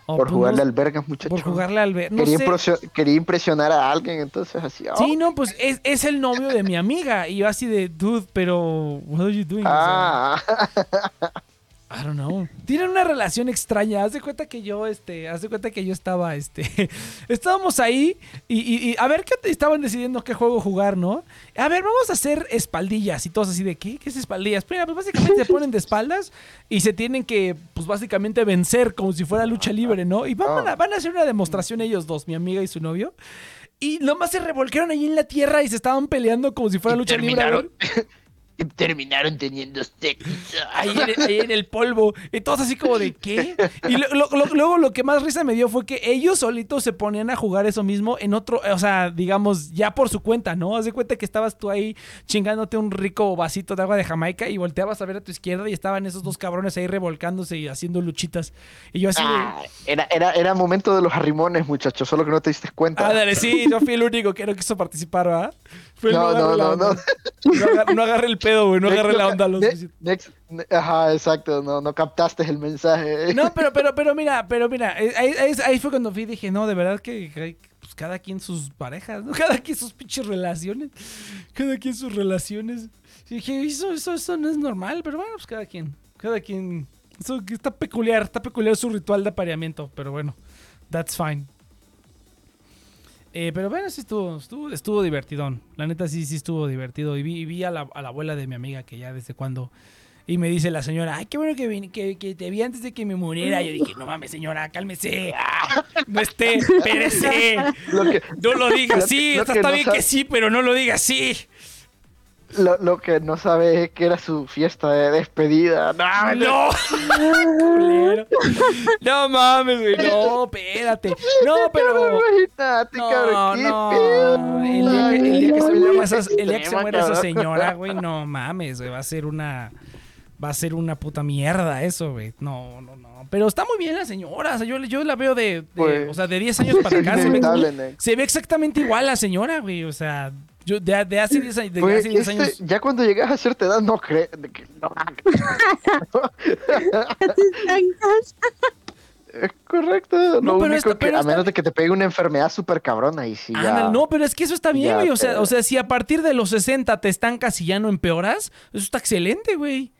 o Por pues, jugarle al vergas, muchacho. Por jugarle al. ver- No quería, sé. impresio- quería impresionar a alguien, entonces así. oh, Sí, no, pues es, es el novio de mi amiga. Y yo así de, dude, pero. What are you doing? O sea, Ah, I don't know. Tienen una relación extraña. Haz de cuenta que yo, este, haz de cuenta que yo estaba, este, estábamos ahí y, y- y a ver qué estaban decidiendo qué juego jugar, ¿no? A ver, vamos a hacer espaldillas y todos así de, ¿qué? ¿Qué es espaldillas? Pues, mira, pues básicamente se ponen de espaldas y se tienen que, pues básicamente vencer como si fuera lucha libre, ¿no? Y van a, van a hacer una demostración ellos dos, mi amiga y su novio. Y nomás se revolcaron ahí en la tierra y se estaban peleando como si fuera lucha libre. terminaron- teniendo sexo. ahí en, ahí en el polvo. Y todos así como de ¿qué? Y lo- lo- lo- luego lo que más risa me dio fue que ellos solitos se ponían a jugar eso mismo en otro, o sea, digamos, ya por su cuenta, ¿no? Haz de cuenta que estabas tú ahí chingándote un rico vasito de agua de Jamaica y volteabas a ver a tu izquierda y estaban esos dos cabrones ahí revolcándose y haciendo luchitas. Y yo así de... Ah, era, era, era momento de los arrimones, muchachos, solo que no te diste cuenta. Ah, dale, sí, yo fui el único que no quiso participar, ¿verdad? El No, no, no, no. No agarré el pedo, güey, no agarré la onda. Los... Ne- next- ne- ajá, exacto, no, no captaste el mensaje. No, pero, pero, pero mira, pero mira, eh, ahí, ahí- ahí fue cuando fui y dije, no, de verdad que, que- pues, cada quien sus parejas, ¿no? Cada quien sus pinches relaciones. Cada quien sus relaciones. Y dije, eso, eso, eso no es normal, pero bueno, pues cada quien. Cada quien. Eso está peculiar, está peculiar su ritual de apareamiento, pero bueno, that's fine. Eh, pero bueno, sí estuvo, estuvo, estuvo divertidón. La neta sí, sí estuvo divertido. Y vi, vi a, la, a la abuela de mi amiga que ya desde cuando... Y me dice la señora, ay, qué bueno que, vin- que, que te vi antes de que me muriera. Yo dije, no mames, señora, cálmese. Ah, no esté, que, No lo diga así. lo Está, que está no bien sabe- que sí, pero no lo diga así. Lo, lo que no sabe es que era su fiesta de despedida. No, No. Mames, güey. No, espérate. No, pero... No, no. El día, que, el día que se muera esa, qué el día que se extrema, muera esa señora, güey, no mames, güey. Va a ser una. Va a ser una puta mierda eso, güey. No, no, no. Pero está muy bien la señora. O sea, yo, yo la veo de, de- Pues, o sea, de 10 años para acá. Ve, se ve exactamente igual la señora, güey. O sea, yo de, de hace 10 años. De hace 10 este, años. ya cuando llegas a cierta edad no crees no, es correcto. No, lo pero único está- que, pero a menos de que te pegue una enfermedad súper cabrona y si ya... No, pero es que eso está bien, güey. O sea, o sea, si a partir de los 60 te estancas y ya no empeoras, eso está excelente, güey.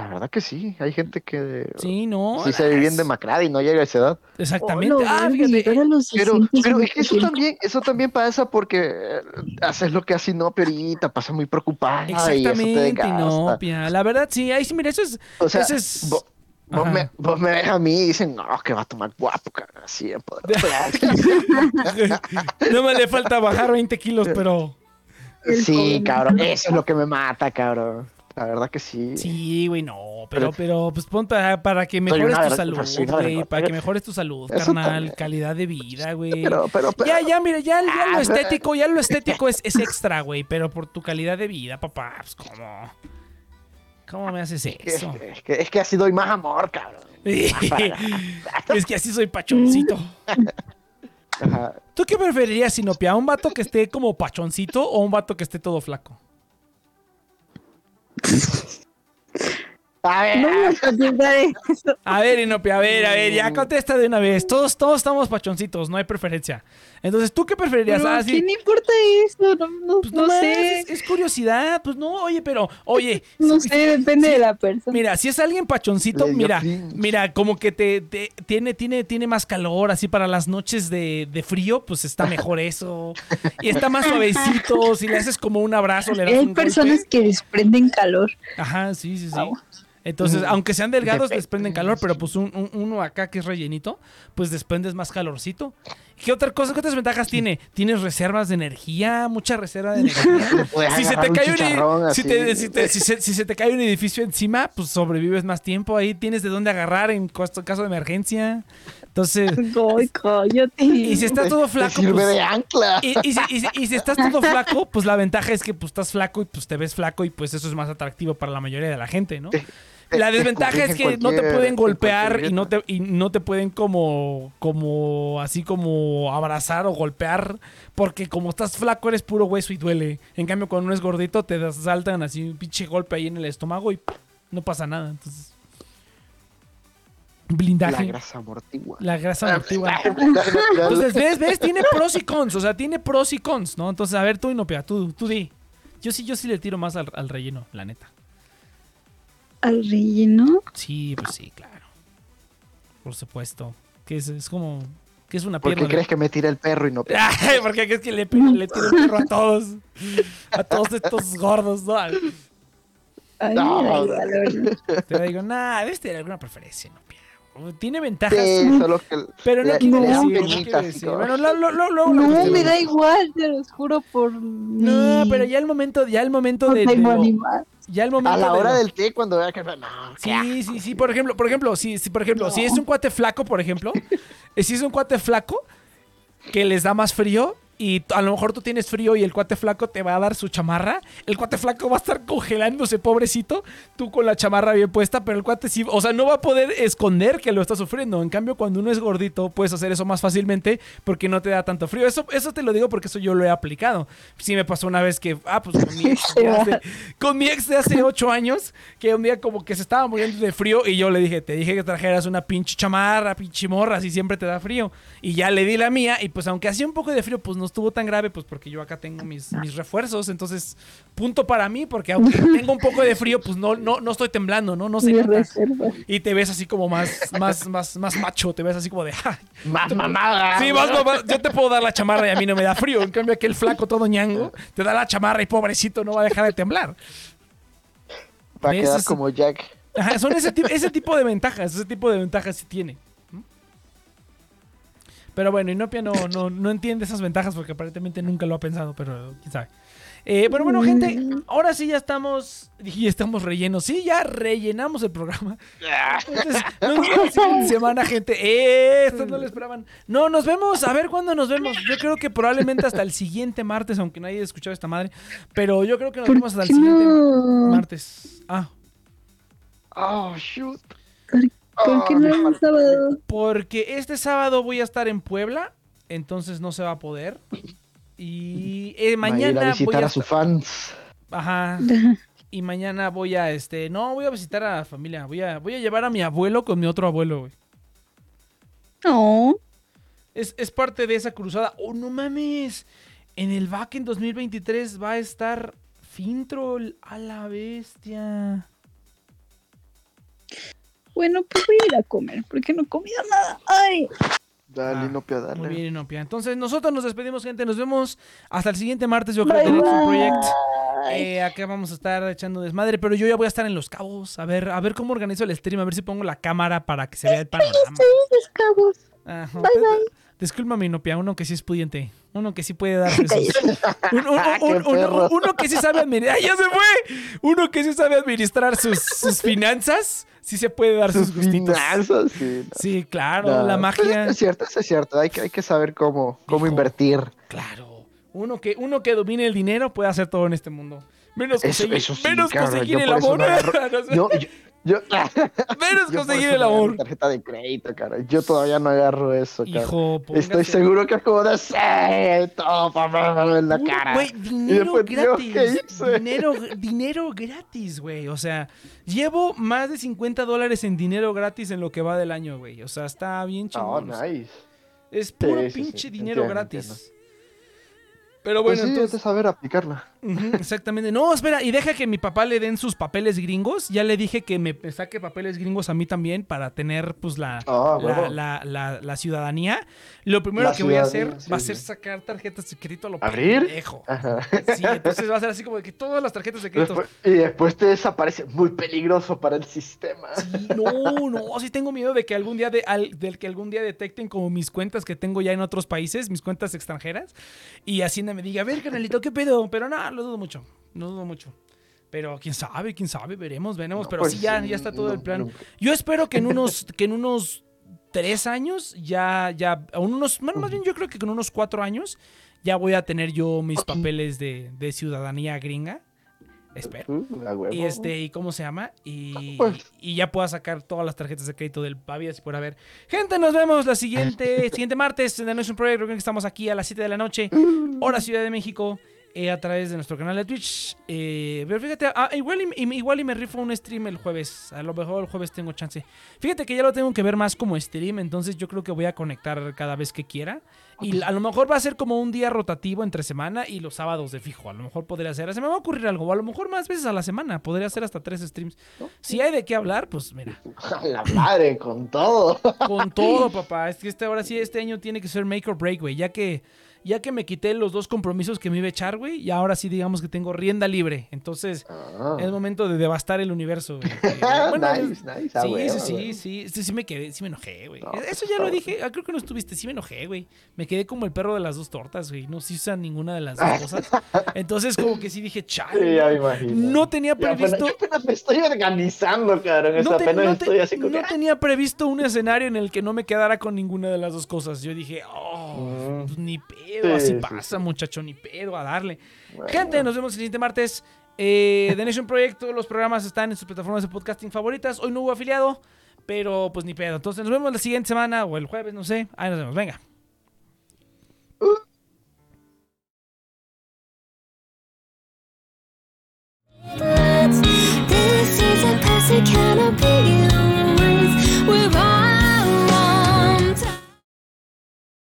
La verdad que sí, hay gente que Sí, no. sí se ve bien demacrada y no llega a esa edad. Exactamente. Oh, no, ah, fíjate. Pero, 60 es pero muy es que eso también, eso también pasa porque eh, haces lo que así no, pero ahorita pasa muy preocupada y eso te Exactamente, desgasta. no, pia. La verdad, sí, ahí sí, mira, eso es. O sea, eso es- vo- vos, me, vos me ves a mí y dicen, no, que va a tomar guapo, cara, así en poder. no me le falta bajar 20 kilos, pero. Sí, cabrón, eso es lo que me mata, cabrón. La verdad que sí. Sí, güey, no. Pero, Pero- pero, pues ponte a- para que mejores tu salud, güey. Para que mejores tu salud, carnal. Calidad de vida, güey. Pero, pero, pero. Ya, ya, mira, ya, ya lo Ah, estético, ya lo estético es, es extra, güey. Pero por tu calidad de vida, papá, pues, ¿cómo? ¿Cómo me haces Es eso? que, es, que, es que así doy más amor, cabrón. es que así soy pachoncito. Ajá. ¿Tú qué preferirías, Sinopia? ¿Un vato que esté como pachoncito o un vato que esté todo flaco? A ver, No a contestar eso. A ver, Inopia, a ver, a ver, ya contesta de una vez. Todos, todos estamos pachoncitos, no hay preferencia. Entonces, ¿tú qué preferirías? Pero, Ah, sí. ¿Qué me importa eso? No, no, Pues no sé. Es, es curiosidad, pues no, oye, pero, oye, No si- sé, depende de la persona. Mira, si es alguien pachoncito, Le mira, mira, como que te, te- tiene, tiene, tiene más calor, así para las noches de, de frío, pues está mejor eso. Y está más suavecito, si le haces como un abrazo, le das Hay un personas golpe. que desprenden calor. Ajá, sí, sí, sí. Entonces, Mm, aunque sean delgados, depende. desprenden calor, pero pues un- un- uno acá que es rellenito, pues desprendes más calorcito. ¿Qué otra cosa, qué otras ventajas tiene? Tienes reservas de energía, mucha reserva de energía. si se te cae un, chicharrón si, así. te- si te- si se, si se te cae un edificio encima, pues sobrevives más tiempo. Ahí tienes de dónde agarrar en caso caso de emergencia. Entonces, Ay, cállate. y si estás todo Te flaco, sirve pues, de ancla. y, y si, y si- y si estás todo flaco, pues la ventaja es que pues estás flaco y pues te ves flaco y pues eso es más atractivo para la mayoría de la gente, ¿no? La desventaja es que no te pueden en golpear y no te, y no te pueden como, como, así como abrazar o golpear, porque como estás flaco eres puro hueso y duele. En cambio, cuando uno es gordito te saltan así un pinche golpe ahí en el estómago y ¡pum! no pasa nada. Entonces, La blindaje. grasa amortigua. La grasa amortigua. Entonces, ¿ves? ¿Ves? Tiene pros y cons. O sea, tiene pros y cons, ¿no? Entonces, a ver, tú, Inopia, tú, tú di. Yo sí, yo sí le tiro más al, al relleno, la neta. Al relleno. Sí, pues sí, claro. Por supuesto. Que es, es como. Que es una ¿Por pierna. qué crees que me tira el perro y no te... Ay, porque es que le, le tiro el perro a todos. A todos estos gordos, ¿no? Ay, No, no. Te digo, nah, debes tener alguna preferencia, Inopia. Tiene ventajas. Sí, solo que... Pero no dan decir, no decir. Bueno, lo, lo, lo, No, me da igual, te los juro por No, mi- pero ya el momento, ya el momento no de, de tengo lo- animal. Ya el momento A la hora del té, cuando vea que... No, Sí, sí, sí, por ejemplo, por ejemplo, si, si por ejemplo, si es un cuate flaco, por ejemplo, eh, si es un cuate flaco que les da más frío y a lo mejor tú tienes frío y el cuate flaco te va a dar su chamarra, el cuate flaco va a estar congelándose, pobrecito, tú con la chamarra bien puesta, pero el cuate sí, o sea, no va a poder esconder que lo está sufriendo. En cambio, cuando uno es gordito, puedes hacer eso más fácilmente porque no te da tanto frío. Eso, eso te lo digo porque eso yo lo he aplicado. Sí me pasó una vez que, ah, pues con mi ex de hace, con mi ex de hace ocho años, que un día como que se estaba muriendo de frío y yo le dije, te dije que trajeras una pinche chamarra, pinche morra, así siempre te da frío. Y ya le di la mía y pues aunque hacía un poco de frío, pues no estuvo tan grave, pues porque yo acá tengo mis, mis refuerzos. Entonces, punto para mí, porque aunque tengo un poco de frío, pues no, no, no estoy temblando, ¿no? No reserva. Y te ves así como más, más, más, más macho, te ves así como de, "Ay, Más mamada. Sí, más mamá, yo te puedo dar la chamarra y a mí no me da frío. En cambio, aquel flaco todo ñango te da la chamarra y pobrecito no va a dejar de temblar. Va a quedar como Jack. Ajá, son ese, tipo- ese tipo de ventajas, ese tipo de ventajas sí tiene. Pero bueno, Inopia no, no, no entiende esas ventajas porque aparentemente nunca lo ha pensado, pero quién sabe. Eh, pero bueno, gente, ahora sí ya estamos, y estamos rellenos. Sí, ya rellenamos el programa. Entonces, nos vemos la semana, gente. Eh, estos no lo esperaban. No, nos vemos. A ver cuándo nos vemos. Yo creo que probablemente hasta el siguiente martes, aunque nadie haya escuchado esta madre. Pero yo creo que nos ¿Por vemos hasta el siguiente no? martes. Ah, Oh, shoot. ¿Por, por qué Oh, no me el sábado? porque este sábado voy a estar en Puebla, entonces no se va a poder. Y eh, Va a ir mañana voy visitar a, a sus fans. Ajá. Y mañana voy a este, no, voy a visitar a la familia, voy a voy a llevar a mi abuelo con mi otro abuelo, güey. No. Es, es parte de esa cruzada. Oh, no mames. En el back en 2023 va a estar Fintrol a la bestia. Bueno, pues voy a ir a comer porque no he comido nada. Ay. Dale, Ah, Inopia, dale. Muy bien, Inopia. Entonces, nosotros nos despedimos, gente. Nos vemos hasta el siguiente martes, yo creo, Bye, de Next bye. Project. Eh, acá vamos a estar echando desmadre, pero yo ya voy a estar en Los Cabos. A ver, a ver cómo organizo el stream, a ver si pongo la cámara para que se vea el panorama. Los cabos. Ajá. Bye, bye. Discúlpame, Inopia, uno que sí es pudiente. Uno que sí puede. Un- un- Ah, un- uno que sí sabe administrar... ¡Ay, ya se fue! Uno que sí sabe administrar sus, sus finanzas, sí se puede dar sus, Sus gustitos. finanzas, sí. no. Sí, claro, No, la pues magia... Es cierto, eso es cierto. Hay que, hay que saber cómo, cómo Hijo. invertir. Claro. Uno que, uno que domine el dinero puede hacer todo en este mundo. Menos Eso, conseguir, eso sí, menos conseguir el eso amor. no yo, Yo, Menos yo conseguir el amor. Tarjeta de crédito, cara. Yo todavía no agarro eso, cara. Hijo, Estoy seguro que es como de sí, toma en la Uy, cara. Güey, dinero después, Dios, gratis. ¿qué hice? Dinero, dinero gratis, güey. O sea, llevo más de 50 dólares en dinero gratis en lo que va del año, güey. O sea, está bien Oh, chingón. o sea, nice. Es puro Sí, sí, pinche sí, dinero entiendo, gratis. Pero bueno, pues sí, es entonces. de saber aplicarla. Exactamente. No, espera, y deja que mi papá le den sus papeles gringos. Ya le dije que me saque papeles gringos a mí también para tener, pues, la, Ah, la, la- la- la ciudadanía. Lo primero que voy a hacer sí, va a ser sacar tarjetas de crédito a lo ¿Abrir? pendejo. Ajá. Sí, entonces va a ser así como de que todas las tarjetas de crédito. Después- y después te desaparece. Muy peligroso para el sistema. Sí, no, no, sí tengo miedo de que algún día de, al- del que algún día detecten como mis cuentas que tengo ya en otros países, mis cuentas extranjeras, y Hacienda me diga, a ver, canalito, ¿qué pedo? Pero no, lo dudo mucho, no dudo mucho. Pero quién sabe, quién sabe, veremos, veremos. No, pero pues sí, ya, ya está todo no, el plan. nunca. Yo espero que en unos, que en unos tres años, ya, ya, unos, bueno, más bien yo creo que con unos cuatro años, ya voy a tener yo mis papeles de, de ciudadanía gringa. Espero. Y este, ¿y cómo se llama? Y, Pues. y ya pueda sacar todas las tarjetas de crédito del Pavias y por haber. Gente, nos vemos la siguiente, siguiente martes en The Nation Project. Recuerden que estamos aquí a las 7 de la noche, hora Ciudad de México, eh, a través de nuestro canal de Twitch. Eh, pero fíjate, ah, igual, y, igual y me rifo un stream el jueves. A lo mejor el jueves tengo chance. Fíjate que ya lo tengo que ver más como stream, entonces yo creo que voy a conectar cada vez que quiera. Y a lo mejor va a ser como un día rotativo entre semana y los sábados de fijo. A lo mejor podría ser. Se me va a ocurrir algo. O a lo mejor más veces a la semana. Podría ser hasta tres streams. Si hay de qué hablar, pues mira. A la madre, con todo. Con todo, papá. Es que este, ahora sí, este año tiene que ser make or break, güey. Ya que, ya que me quité los dos compromisos que me iba a echar, güey. Y ahora sí, digamos que tengo rienda libre. Entonces, Ah. es momento de devastar el universo, güey. Bueno, nice, nice. Sí, sí, sí, sí, sí, sí me quedé, sí me enojé, güey. No, Eso ya lo dije, ah, creo que no estuviste, sí me enojé, güey. Me quedé como el perro de las dos tortas, güey. No se usa ninguna de las dos cosas. Entonces como que sí dije, Sí, chale. ya me imagino. No tenía Ya previsto, yo apenas me estoy organizando, cabrón. no, te- apenas no te- estoy así como no que, tenía previsto un escenario en el que no me quedara con ninguna de las dos cosas. Yo dije, oh, Mm. pues ni pedo, Sí, así sí, pasa, muchacho, ni pedo, a darle. Bueno. Gente, nos vemos el siguiente martes. Eh, The Nation Project, todos los programas están en sus plataformas de podcasting favoritas. Hoy no hubo afiliado, pero pues ni pedo. Entonces nos vemos la siguiente semana o el jueves, no sé. Ahí nos vemos, venga. This is a classic kind of beat.